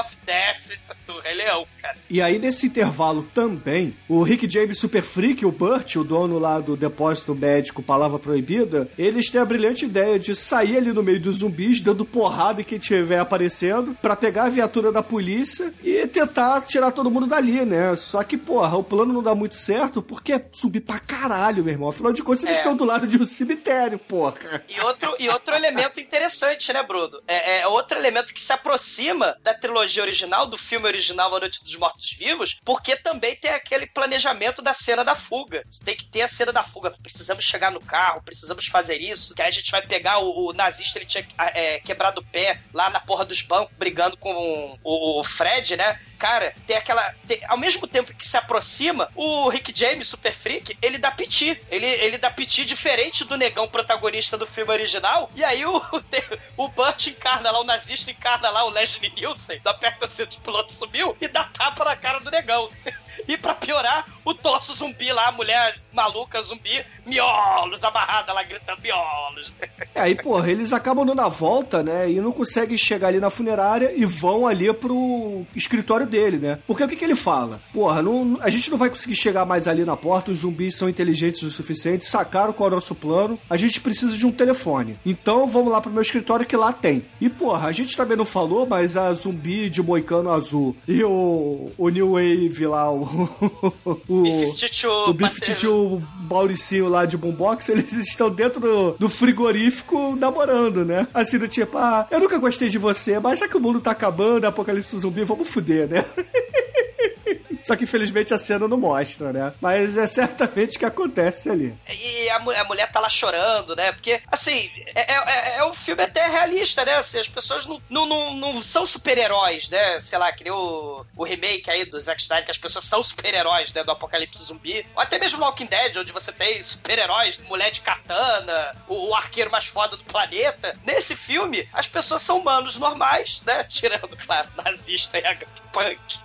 of Death do Rei Leão, cara. E aí, nesse intervalo também, o Rick James Super Freak, o Burt, o dono lá do depósito médico Palavra Proibida, eles têm a brilhante ideia de sair ali no meio dos zumbis, dando porrada em quem estiver aparecendo, pra pegar a viatura da polícia e tentar tirar todo mundo dali, né? Só que, porra, o plano não dá muito certo porque é zumbi pra caralho, meu irmão. Afinal de contas, eles É. estão do lado de um cemitério, porra. E outro, e outro elemento interessante, né, Bruno? É, é outro elemento que se aproxima da trilogia original, do filme original A Noite dos Mortos-Vivos, porque também tem aquele planejamento da cena da fuga. Você tem que ter a cena da fuga. Precisamos chegar no carro, precisamos fazer isso. Que aí a gente vai pegar o, o nazista, ele tinha é, quebrado o pé lá na porra dos bancos, brigando com o, o Fred, né? Cara, tem aquela. tem- ao mesmo tempo que se aproxima, o Rick James, Super Freak, ele dá piti. Ele, ele dá piti diferente do negão protagonista do filme original. E aí o, tem- o Burt encarna lá, o nazista encarna lá o Leslie Nielsen, da perto assim, dos pilotos subiu e dá tapa na cara do negão. E pra piorar, o torso zumbi lá, a mulher maluca zumbi, miolos, amarrada lá, gritando miolos. É, aí, porra, eles acabam dando a volta, né? E não conseguem chegar ali na funerária e vão ali pro escritório dele, né? Porque o que, que ele fala? Porra, não, a gente não vai conseguir chegar mais ali na porta, os zumbis são inteligentes o suficiente, sacaram qual é o nosso plano, a gente precisa de um telefone. Então vamos lá pro meu escritório que lá tem. E, porra, a gente também não falou, mas a zumbi de moicano azul e o, o New Wave lá, o. o B-52, o B-52 Mauricinho lá de Boombox, eles estão dentro do, do frigorífico namorando, né? Assim, do tipo, ah, eu nunca gostei de você, mas já que o mundo tá acabando, apocalipse zumbi, vamos fuder, né? Só que infelizmente a cena não mostra, né? Mas é certamente o que acontece ali. E a, a mulher tá lá chorando, né? Porque, assim, é, é, é um filme até realista, né? Assim, as pessoas não, não, não, não são super-heróis, né? Sei lá, que nem o, o remake aí do Zack Snyder, que as pessoas são super-heróis, né? Do Apocalipse Zumbi. Ou até mesmo Walking Dead, onde você tem super-heróis, mulher de katana, o, o arqueiro mais foda do planeta. Nesse filme, as pessoas são humanos normais, né? Tirando, claro, nazista e punk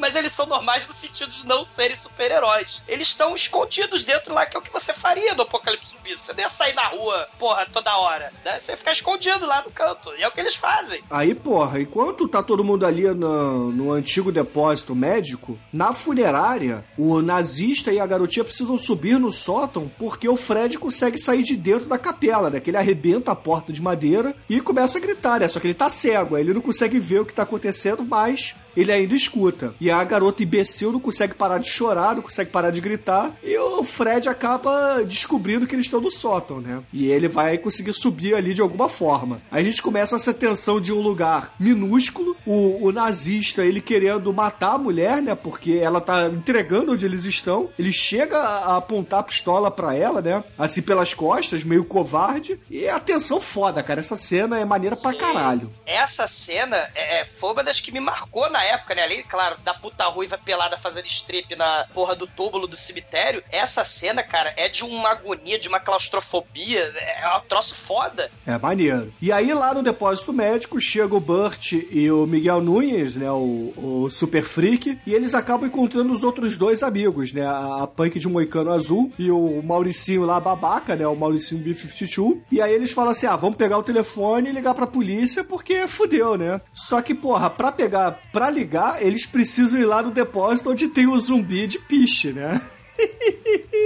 mas eles são normais no sentido de não serem super-heróis. Eles estão escondidos dentro lá, que é o que você faria no Apocalipse Zumbi. Você não ia sair na rua, porra, toda hora, né? Você ia ficar escondido lá no canto. E é o que eles fazem. Aí, porra, enquanto tá todo mundo ali no, no antigo depósito médico, na funerária, o nazista e a garotinha precisam subir no sótão porque o Fred consegue sair de dentro da capela, né? Que ele arrebenta a porta de madeira e começa a gritar, né? Só que ele tá cego, ele não consegue ver o que tá acontecendo, mas ele ainda escuta. E a garota imbecil não consegue parar de chorar, não consegue parar de gritar. E o Fred acaba descobrindo que eles estão no sótão, né? E ele vai conseguir subir ali de alguma forma. Aí a gente começa essa tensão de um lugar minúsculo, o, o nazista ele querendo matar a mulher, né? Porque ela tá entregando onde eles estão. Ele chega a apontar a pistola pra ela, né? Assim pelas costas, meio covarde. E a tensão foda, cara. Essa cena é maneira pra Sim. caralho. Essa cena é, foi uma das que me marcou na época, né? Ali, claro, da puta ruiva pelada fazendo strip na porra do túmulo do cemitério. Essa cena, cara, é de uma agonia, de uma claustrofobia. É um troço foda. É maneiro. E aí lá no depósito médico chega o Burt e o Miguel Nunes, né, o, o Super Freak, e eles acabam encontrando os outros dois amigos, né, a, a Punk de Moicano Azul e o Mauricinho lá babaca, né, o Mauricinho B-52. E aí eles falam assim, ah, vamos pegar o telefone e ligar pra polícia porque fudeu, né. Só que, porra, pra pegar, pra ligar, eles precisam ir lá no depósito onde tem o zumbi de piche, né.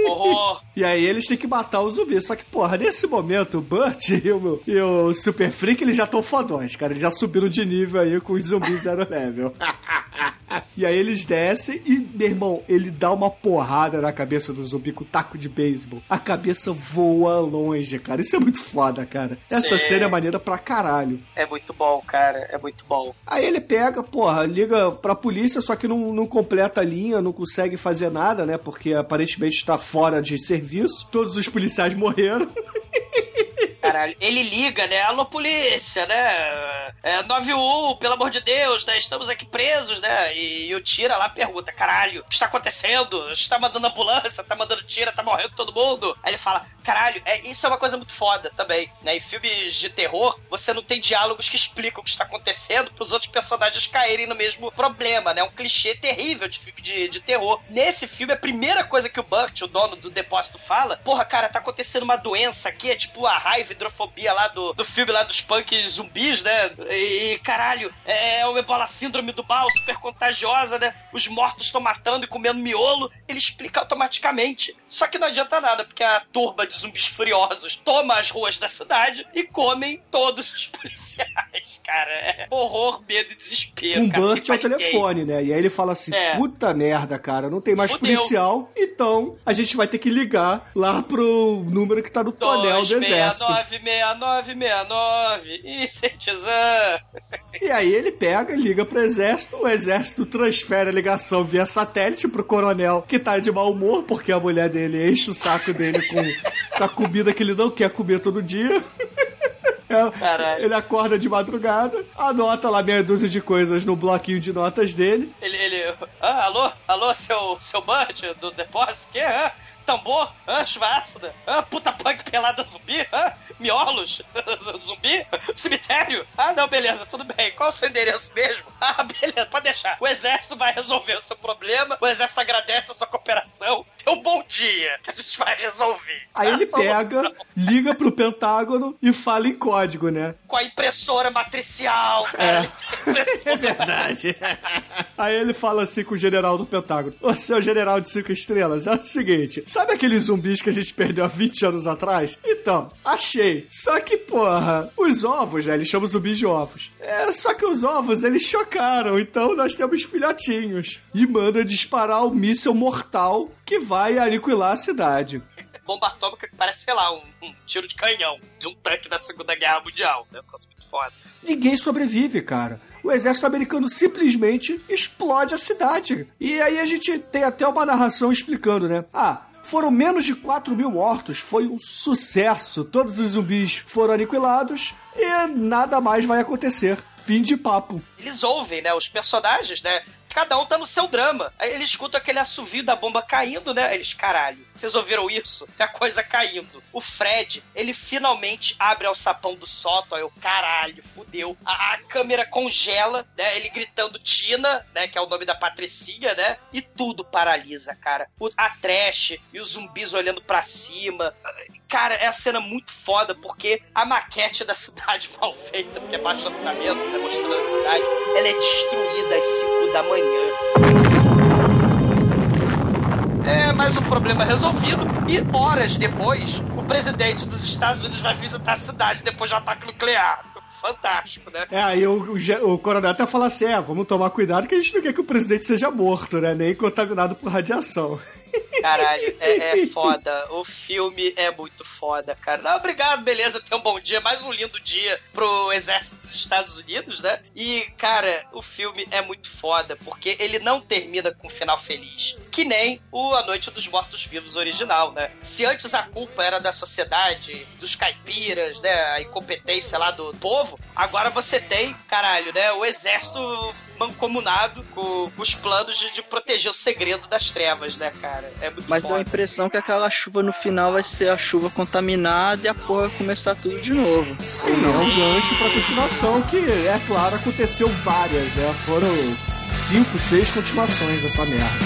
Horror. E aí eles têm que matar o zumbi. Só que, porra, nesse momento, o Burt e o, e o Super Freak, eles já estão fodões, cara. Eles já subiram de nível aí com os zumbis zero level. e aí eles descem e, meu irmão, ele dá uma porrada na cabeça do zumbi com taco de beisebol. A cabeça voa longe, cara. Isso é muito foda, cara. Essa Sim. cena é maneira pra caralho. É muito bom, cara. É muito bom. Aí ele pega, porra, liga pra polícia, só que não, não completa a linha, não consegue fazer nada, né? Porque aparentemente está fora de serviço. Todos os policiais morreram. Caralho, ele liga, né? Alô, polícia, né? É, 91, pelo amor de Deus, né? Estamos aqui presos, né? E, e o Tira lá pergunta: caralho, o que está acontecendo? Está mandando ambulância, tá mandando tira, tá morrendo todo mundo. Aí ele fala: caralho, é, isso é uma coisa muito foda também, né? Em filmes de terror, você não tem diálogos que explicam o que está acontecendo pros outros personagens caírem no mesmo problema, né? Um clichê terrível de filme de, de terror. Nesse filme, a primeira coisa que o Burt, o dono do depósito, fala: porra, cara, tá acontecendo uma doença aqui, é tipo a raiva, hidrofobia lá do, do filme lá dos punks zumbis, né? E, caralho, é uma ebola síndrome do mal, super contagiosa, né? Os mortos estão matando e comendo miolo. Ele explica automaticamente. Só que não adianta nada, porque a turba de zumbis furiosos toma as ruas da cidade e comem todos os policiais, cara. É horror, medo e desespero. Com cara. Burt ao ninguém. telefone, né? E aí ele fala assim: É. puta merda, cara, não tem mais Fudeu. policial, então a gente vai ter que ligar lá pro número que tá no tonel do exército. 269 6969 Ih, Cetizan. E aí ele pega, liga pro exército, o exército transfere a ligação via satélite pro coronel que tá de mau humor, porque a mulher dele enche o saco dele com a comida que ele não quer comer todo dia. É, Caralho. ele acorda de madrugada, anota lá meia dúzia de coisas no bloquinho de notas dele. Ele, ele. Ah, alô? Alô, seu, seu Bud do depósito? Que? Ah, tambor? Ah, chuva ácida? Ah, puta punk pelada zumbi? Ah, miolos? zumbi? Cemitério? Ah, não, beleza, tudo bem. Qual o seu endereço mesmo? Ah, beleza, pode deixar. O exército vai resolver o seu problema, o exército agradece a sua cooperação. Um bom dia, a gente vai resolver. Aí ele solução. pega, liga pro Pentágono e fala em código, né? Com a impressora matricial, cara. Ele tem impressora É verdade. Aí ele fala assim com o general do Pentágono: Ô seu general de cinco estrelas, é o seguinte: sabe aqueles zumbis que a gente perdeu há 20 anos atrás? Então, achei. Só que, porra, os ovos, né? Eles chamam zumbis de ovos. É, só que os ovos eles chocaram, então nós temos filhotinhos. E manda disparar o míssil mortal que vai aniquilar a cidade. bomba atômica que parece, sei lá, um, um tiro de canhão de um tanque da Segunda Guerra Mundial. É um negócio muito foda. Ninguém sobrevive, cara. O exército americano simplesmente explode a cidade. E aí a gente tem até uma narração explicando, né? Ah, foram menos de 4 mil mortos, foi um sucesso. Todos os zumbis foram aniquilados e nada mais vai acontecer. Fim de papo. Eles ouvem, né? Os personagens, né? Cada um tá no seu drama. Aí eles escutam aquele assovio da bomba caindo, né? Eles, caralho, vocês ouviram isso? Tem a coisa caindo. O Fred, ele finalmente abre o sapão do sótão. Aí eu, caralho, fudeu. A, a câmera congela, né? Ele gritando Tina, né? Que é o nome da Patricinha, né? E tudo paralisa, cara. O, a trash e os zumbis olhando pra cima. Cara, é a cena muito foda, porque a maquete da cidade mal feita, porque é baixo orçamento, né, mostrando a cidade, ela é destruída às 5 da manhã. É mais um problema resolvido, e horas depois, o presidente dos Estados Unidos vai visitar a cidade depois de ataque nuclear. fantástico, né? É, aí o, o, o coronel até fala assim: é, vamos tomar cuidado que a gente não quer que o presidente seja morto, né? Nem contaminado por radiação. Caralho, é, é foda. O filme é muito foda, cara. Não, obrigado, beleza, tenha um bom dia. Mais um lindo dia pro exército dos Estados Unidos, né? E, cara, o filme é muito foda, porque ele não termina com um final feliz. Que nem o A Noite dos Mortos-Vivos original, né? Se antes a culpa era da sociedade, dos caipiras, né? A incompetência lá do povo, agora você tem, caralho, né? O exército mancomunado com, os planos de, de proteger o segredo das trevas, né, cara? É muito Mas dá a foda. impressão que aquela chuva no final vai ser a chuva contaminada e a porra vai começar tudo de novo. Sim, é um gancho pra continuação que, é claro, aconteceu várias, né? Foram cinco, seis continuações dessa merda.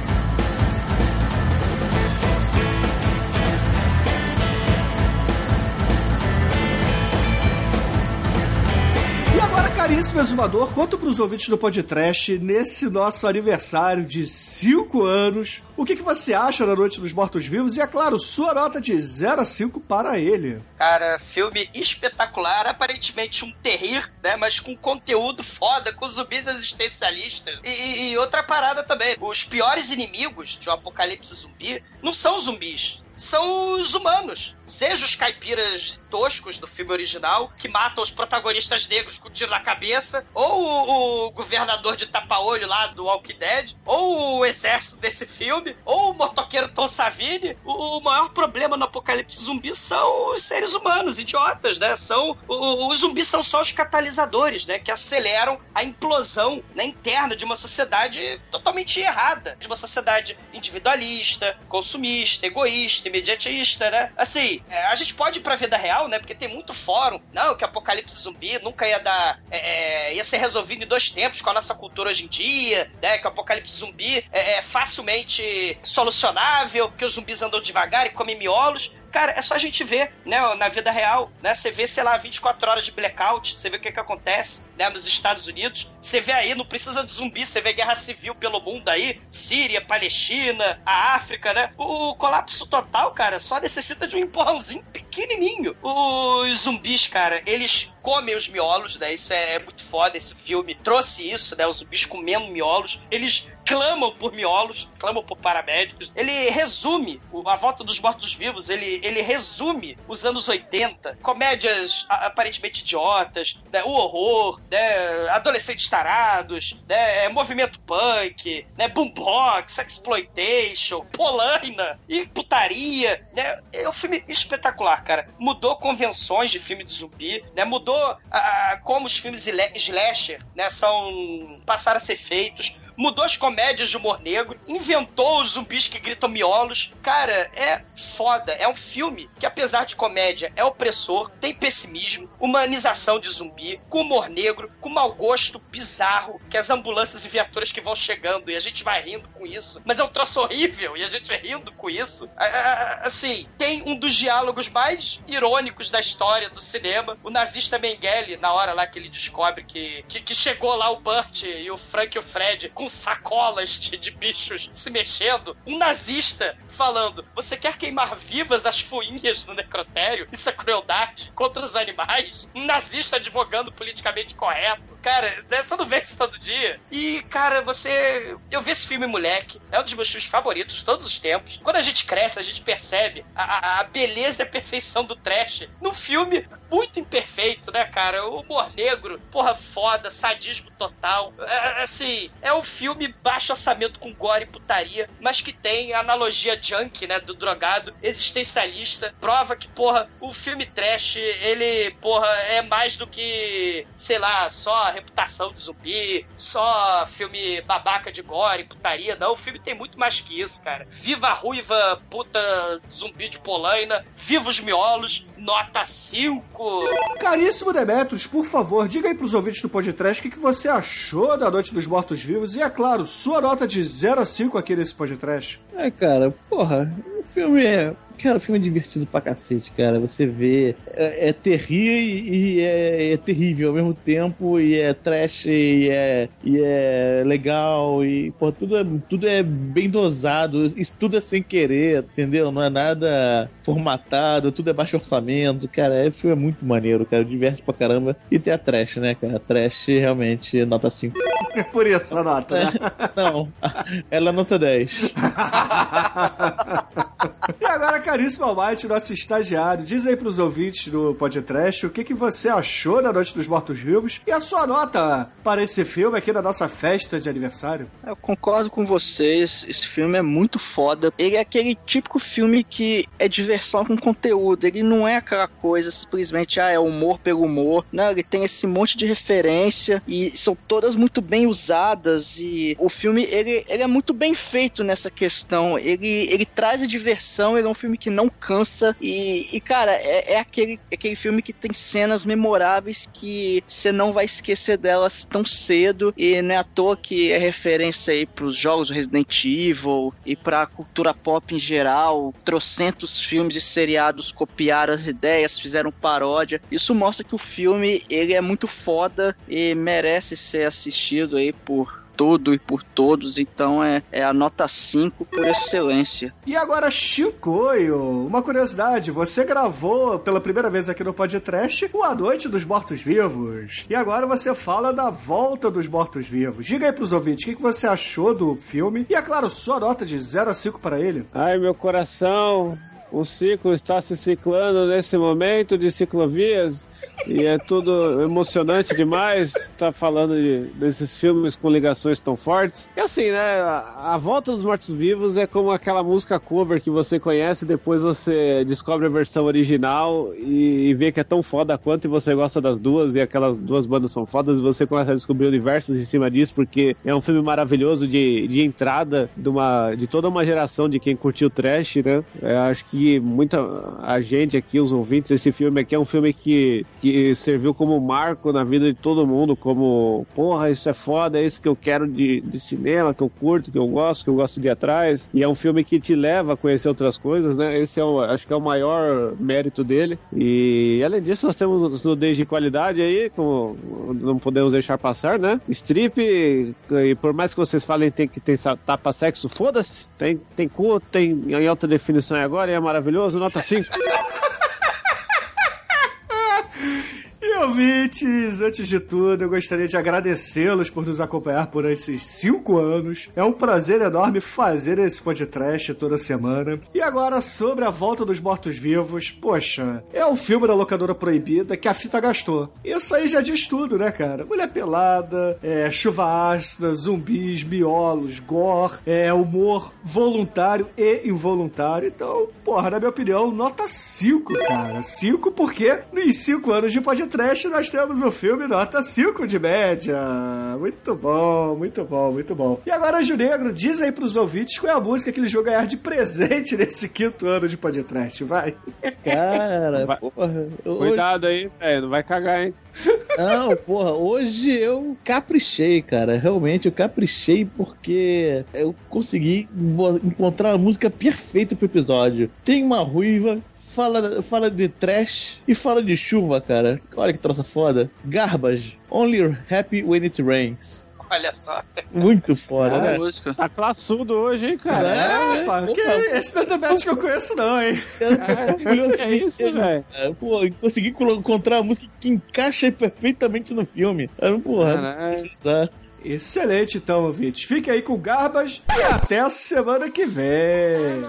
Agora, caríssimo exumador, conta pros ouvintes do podcast, nesse nosso aniversário de 5 anos, o que, que você acha da Noite dos Mortos-Vivos e, é claro, sua nota de 0 a 5 para ele. Cara, filme espetacular, aparentemente um terrir, né? Mas com conteúdo foda, com zumbis existencialistas. E, e- outra parada também: os piores inimigos de um apocalipse zumbi não são os zumbis. São os humanos. Seja os caipiras toscos do filme original, que matam os protagonistas negros com um tiro na cabeça, ou o, o governador de tapa-olho lá do Walking Dead, ou o exército desse filme, ou o motoqueiro Tom Savini. O, o maior problema no apocalipse zumbi são os seres humanos, idiotas, né? São o- os zumbis são só os catalisadores, né? Que aceleram a implosão né, interna de uma sociedade totalmente errada, de uma sociedade individualista, consumista, egoísta, imediatista, né? Assim, é, a gente pode ir pra vida real, né? Porque tem muito fórum, não, que apocalipse zumbi nunca ia dar, é, é, ia ser resolvido em dois tempos com a nossa cultura hoje em dia, né? Que o apocalipse zumbi é, é facilmente solucionável, que os zumbis andam devagar e comem miolos. Cara, é só a gente ver, né, na vida real, né? Você vê, sei lá, 24 horas de blackout, você vê o que que acontece, né, nos Estados Unidos. Você vê aí, não precisa de zumbi, você vê guerra civil pelo mundo aí, Síria, Palestina, a África, né? O, colapso total, cara, só necessita de um empurrãozinho pequenininho. Os zumbis, cara, eles comem os miolos, né? Isso é, é muito foda, esse filme trouxe isso, né? Os zumbis comendo miolos. Eles clamam por miolos, clamam por paramédicos. Ele resume o- a volta dos mortos-vivos, ele, ele resume os anos 80, comédias a- aparentemente idiotas, né, o horror, né, adolescentes tarados, né, movimento punk, né, boombox, exploitation, polaina e putaria, né? É um filme espetacular, cara. Mudou convenções de filme de zumbi, né? Mudou a, a- como os filmes slasher, né, são passaram a ser feitos mudou as comédias de humor negro, inventou os zumbis que gritam miolos. Cara, é foda. É um filme que, apesar de comédia, é opressor, tem pessimismo, humanização de zumbi, com humor negro, com mau gosto bizarro, que as ambulâncias e viaturas que vão chegando e a gente vai rindo com isso. Mas é um troço horrível e a gente rindo com isso. Ah, Assim, tem um dos diálogos mais irônicos da história do cinema. O nazista Mengele, na hora lá que ele descobre que, que, que chegou lá o Burt e o Frank e o Fred com sacolas de, de bichos se mexendo. Um nazista falando: Você quer queimar vivas as fuinhas no necrotério? Isso é crueldade contra os animais? Um nazista advogando politicamente correto. Cara, você não vê isso todo dia. E, cara, você. Eu vi esse filme, moleque. É um dos meus filmes favoritos de todos os tempos. Quando a gente cresce, a gente percebe a, a- beleza e a perfeição do trash num filme muito imperfeito, né, cara? O humor negro, porra foda, sadismo total. É, assim, é um filme baixo orçamento com gore e putaria, mas que tem analogia junk, né, do drogado, existencialista. Prova que, porra, o filme trash, ele, porra, porra, é mais do que, sei lá, só reputação de zumbi, só filme babaca de gore, putaria. Não, o filme tem muito mais que isso, cara. Viva a ruiva, puta zumbi de polaina, viva os miolos, nota 5. Caríssimo Demetrius, por favor, diga aí pros ouvintes do podcast o que, você achou da Noite dos Mortos-Vivos e, é claro, sua nota de 0 a 5 aqui nesse podcast. É, cara, porra, o filme é. Cara, o filme é divertido pra cacete, cara. Você vê. É, é terrível e é, é terrível ao mesmo tempo, e é trash, e é, e é legal, e pô, tudo é, tudo é bem dosado. Isso tudo é sem querer, entendeu? Não é nada formatado, tudo é baixo orçamento. Cara, é, o filme é muito maneiro, cara. Diverte pra caramba. E tem a trash, né, cara? A trash realmente nota 5. É por isso a nota, né? Não, ela é nota 10. E agora, caríssimo Almighty, nosso estagiário, diz aí pros ouvintes do podcast o que, que você achou da Noite dos Mortos-Vivos e a sua nota para esse filme aqui na nossa festa de aniversário. Eu concordo com vocês, esse filme é muito foda. Ele é aquele típico filme que é diversão com conteúdo. Ele não é aquela coisa simplesmente, ah, é humor pelo humor. Não, ele tem esse monte de referência e são todas muito bem usadas. E o filme, ele, ele é muito bem feito nessa questão. Ele, ele traz a diversão, ele é um filme que não cansa. E, e cara, é, é aquele, é aquele filme que tem cenas memoráveis que você não vai esquecer delas tão cedo. E não é à toa que é referência aí pros jogos do Resident Evil e pra cultura pop em geral. Trocentos filmes e seriados copiaram as ideias, fizeram paródia. Isso mostra que o filme ele é muito foda e merece ser assistido aí por todo e por todos, então é, é a nota 5 por excelência. E agora, Chicoio, uma curiosidade, você gravou pela primeira vez aqui no podcast o A Noite dos Mortos-Vivos. E agora você fala da volta dos mortos-vivos. Diga aí pros ouvintes, o que, que você achou do filme? E é claro, sua nota de 0 a 5 para ele. Ai, meu coração, o ciclo está se ciclando nesse momento de ciclovias e é tudo emocionante demais estar falando de, desses filmes com ligações tão fortes. E assim, né? A, Volta dos Mortos-Vivos é como aquela música cover que você conhece, depois você descobre a versão original e, e vê que é tão foda quanto e você gosta das duas e aquelas duas bandas são fodas e você começa a descobrir universos em cima disso porque é um filme maravilhoso de, de entrada de, uma, de toda uma geração de quem curtiu trash, né? Eu acho que muita a gente aqui, os ouvintes, esse filme aqui é um filme que, que serviu como marco na vida de todo mundo, como, porra, isso é foda, é isso que eu quero de, de cinema, que eu curto, que eu gosto, que eu gosto de ir atrás. E é um filme que te leva a conhecer outras coisas, né? Esse é o, acho que é o maior mérito dele. E além disso, nós temos nudez de qualidade aí, como não podemos deixar passar, né? Strip, e por mais que vocês falem tem que tem tapa sexo, foda-se. Tem, tem cu, tem em alta definição agora e é maravilhoso, nota 5. E ouvintes, antes de tudo, eu gostaria de agradecê-los por nos acompanhar por esses cinco anos. É um prazer enorme fazer esse podcast toda semana. E agora, sobre a volta dos mortos-vivos, poxa, é um filme da locadora proibida que a fita gastou. Isso aí já diz tudo, né, cara? Mulher pelada, é, chuva ácida, zumbis, miolos, gore, é, humor voluntário e involuntário. Então, porra, na minha opinião, nota 5, cara. 5 porque nos 5 anos de podcast nós temos o filme nota 5 de média. Muito bom, muito bom, muito bom. E agora, Junegro, diz aí pros ouvintes qual é a música que eles vão ganhar de presente nesse quinto ano de podcast, vai. Cara, Vai- porra. hoje- Cuidado aí, velho, não vai cagar, hein? Não, porra, hoje eu caprichei, cara. Realmente eu caprichei porque eu consegui encontrar a música perfeita pro episódio. Tem uma ruiva. Fala, fala de trash e fala de chuva, cara. Olha que troça foda. Garbage. Only happy when it rains. Olha só. Muito foda, A né? música. Tá classudo hoje, hein, cara? É, Opa, que esse não é que eu conheço, não, hein? É, é isso, velho. Pô, consegui encontrar a música que encaixa perfeitamente no filme. Ah, Porra, Caralho. Excelente, então, ouvintes. Fique aí com Garbas e até a semana que vem.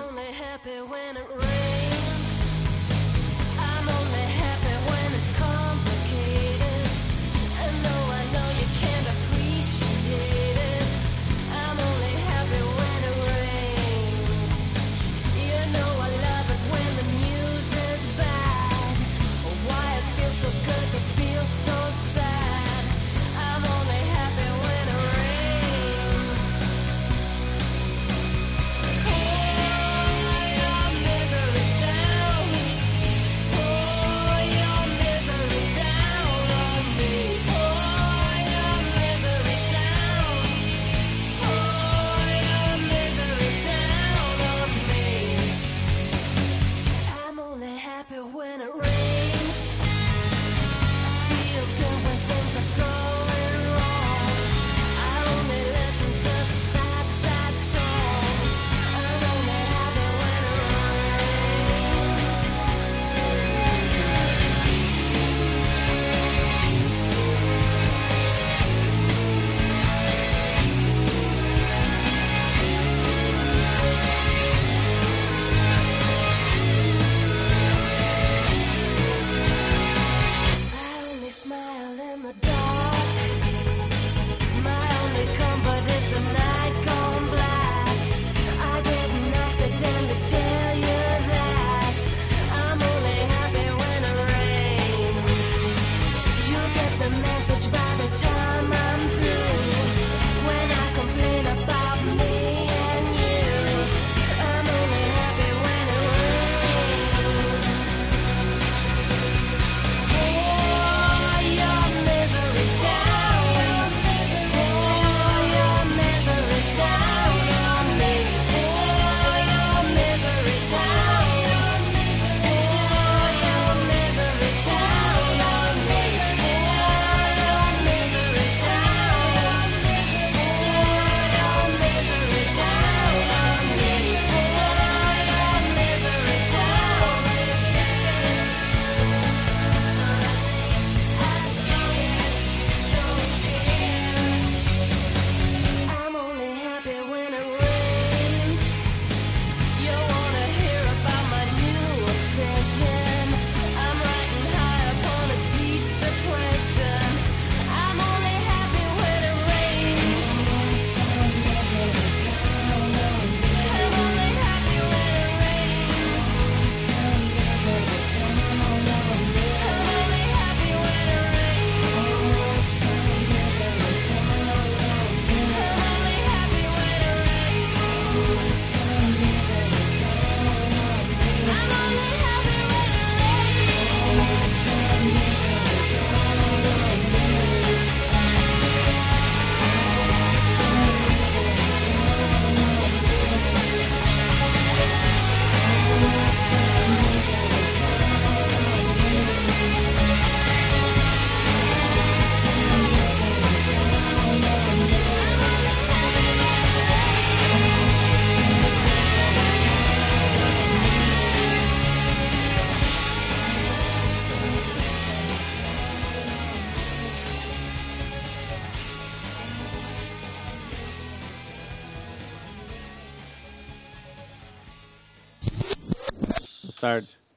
it rain.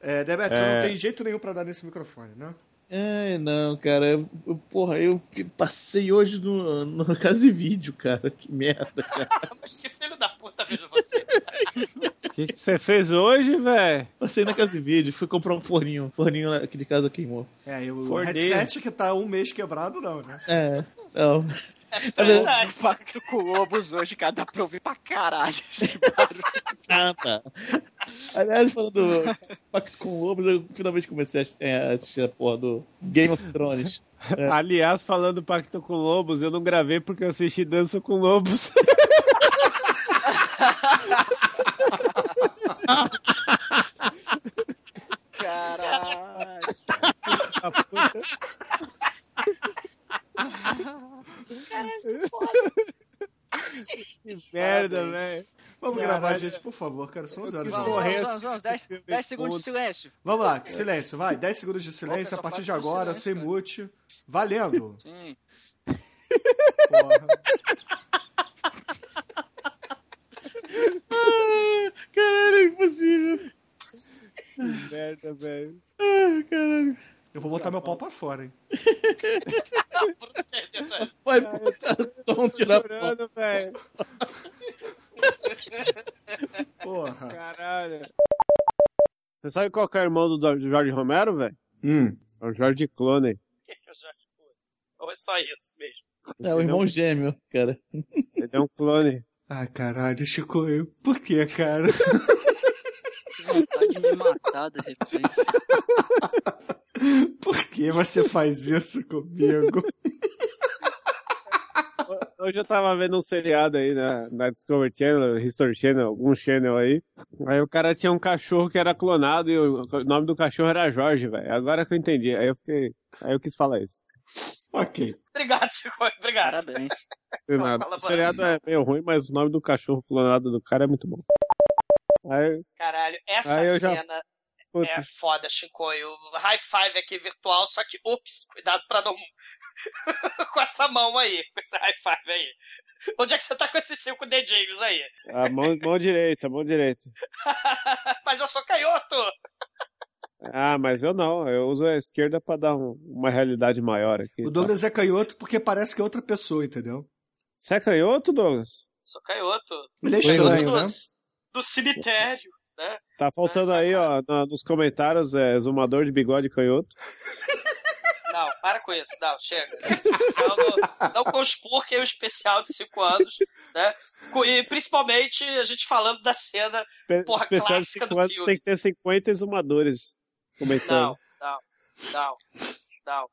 É, você É. não tem jeito nenhum pra dar nesse microfone, né? Ai, não, cara. Eu, eu- porra, eu passei hoje no, no casa de vídeo, cara. Que merda, cara. Mas que filho da puta, vejo você. O que você fez hoje, velho? Passei na casa de vídeo, fui comprar um forninho. Forninho aqui de casa queimou. É, e o Forneiro. headset que tá um mês quebrado, não, né? É, não. É verdade. Pacto com Lobos hoje, cara, dá pra ouvir pra caralho esse barulho. Ah, tá. Aliás, falando do Pacto com Lobos, eu finalmente comecei a é, a assistir a porra do Game of Thrones. Aliás, falando Pacto com Lobos, eu não gravei porque eu assisti Dança com Lobos. Caralho. que merda, velho. Vamos Caralho. gravar, gente, por favor, cara. São 11 horas. Vamos, vamos, vamos, assistindo 10, filme 10 segundos de silêncio. Vamos lá, silêncio, vai. 10 segundos de silêncio Opa, a partir de agora, silêncio, sem cara. mute. Valendo. Sim. Porra. Caralho, é impossível. Que merda, velho. Ah, caralho. Eu vou botar meu pau pra fora, hein? Vai botar o tom tirar velho. Porra. Caralho. Você sabe qual que é o irmão do do Jorge Romero, velho? Hum. É o Jorge Clooney. Ou é só isso mesmo? É o irmão gêmeo, cara. Ele é um clone. Ai, caralho, Chico, eu... por que, cara? Que vontade de me matar de repente. Por que você faz isso comigo? Hoje eu tava vendo um seriado aí na, na Discovery Channel, History Channel, algum channel aí. Aí o cara tinha um cachorro que era clonado e o, o nome do cachorro era Jorge, velho. Agora que eu entendi. Aí eu fiquei. Aí eu quis falar isso. ok. Obrigado, Chico. Obrigado. Parabéns. O seriado é meio ruim, mas o nome do cachorro clonado do cara é muito bom. Aí, Caralho, essa Aí já- cena puta, é foda, Chicoio. High five aqui virtual, só que, ups, cuidado pra não. com essa mão aí, com esse high five aí. Onde é que você tá com esses cinco D James aí? a mão, mão direita, mão direita. Mas eu sou canhoto! Ah, mas eu não. Eu uso a esquerda pra dar um- uma realidade maior aqui. O Douglas é canhoto porque parece que é outra pessoa, entendeu? Você é canhoto, Douglas? Sou canhoto. Ele é estranho, né? Do cemitério, né? Tá faltando aí, ó, nos comentários, é, exumador de bigode canhoto. Não, para com isso. Não, chega. Não, não, que é o especial de 5 anos, né? E principalmente a gente falando da cena. Porra, especial de clássica 5 do anos filme. tem que ter 50 exumadores comentando. Não, não, não, não.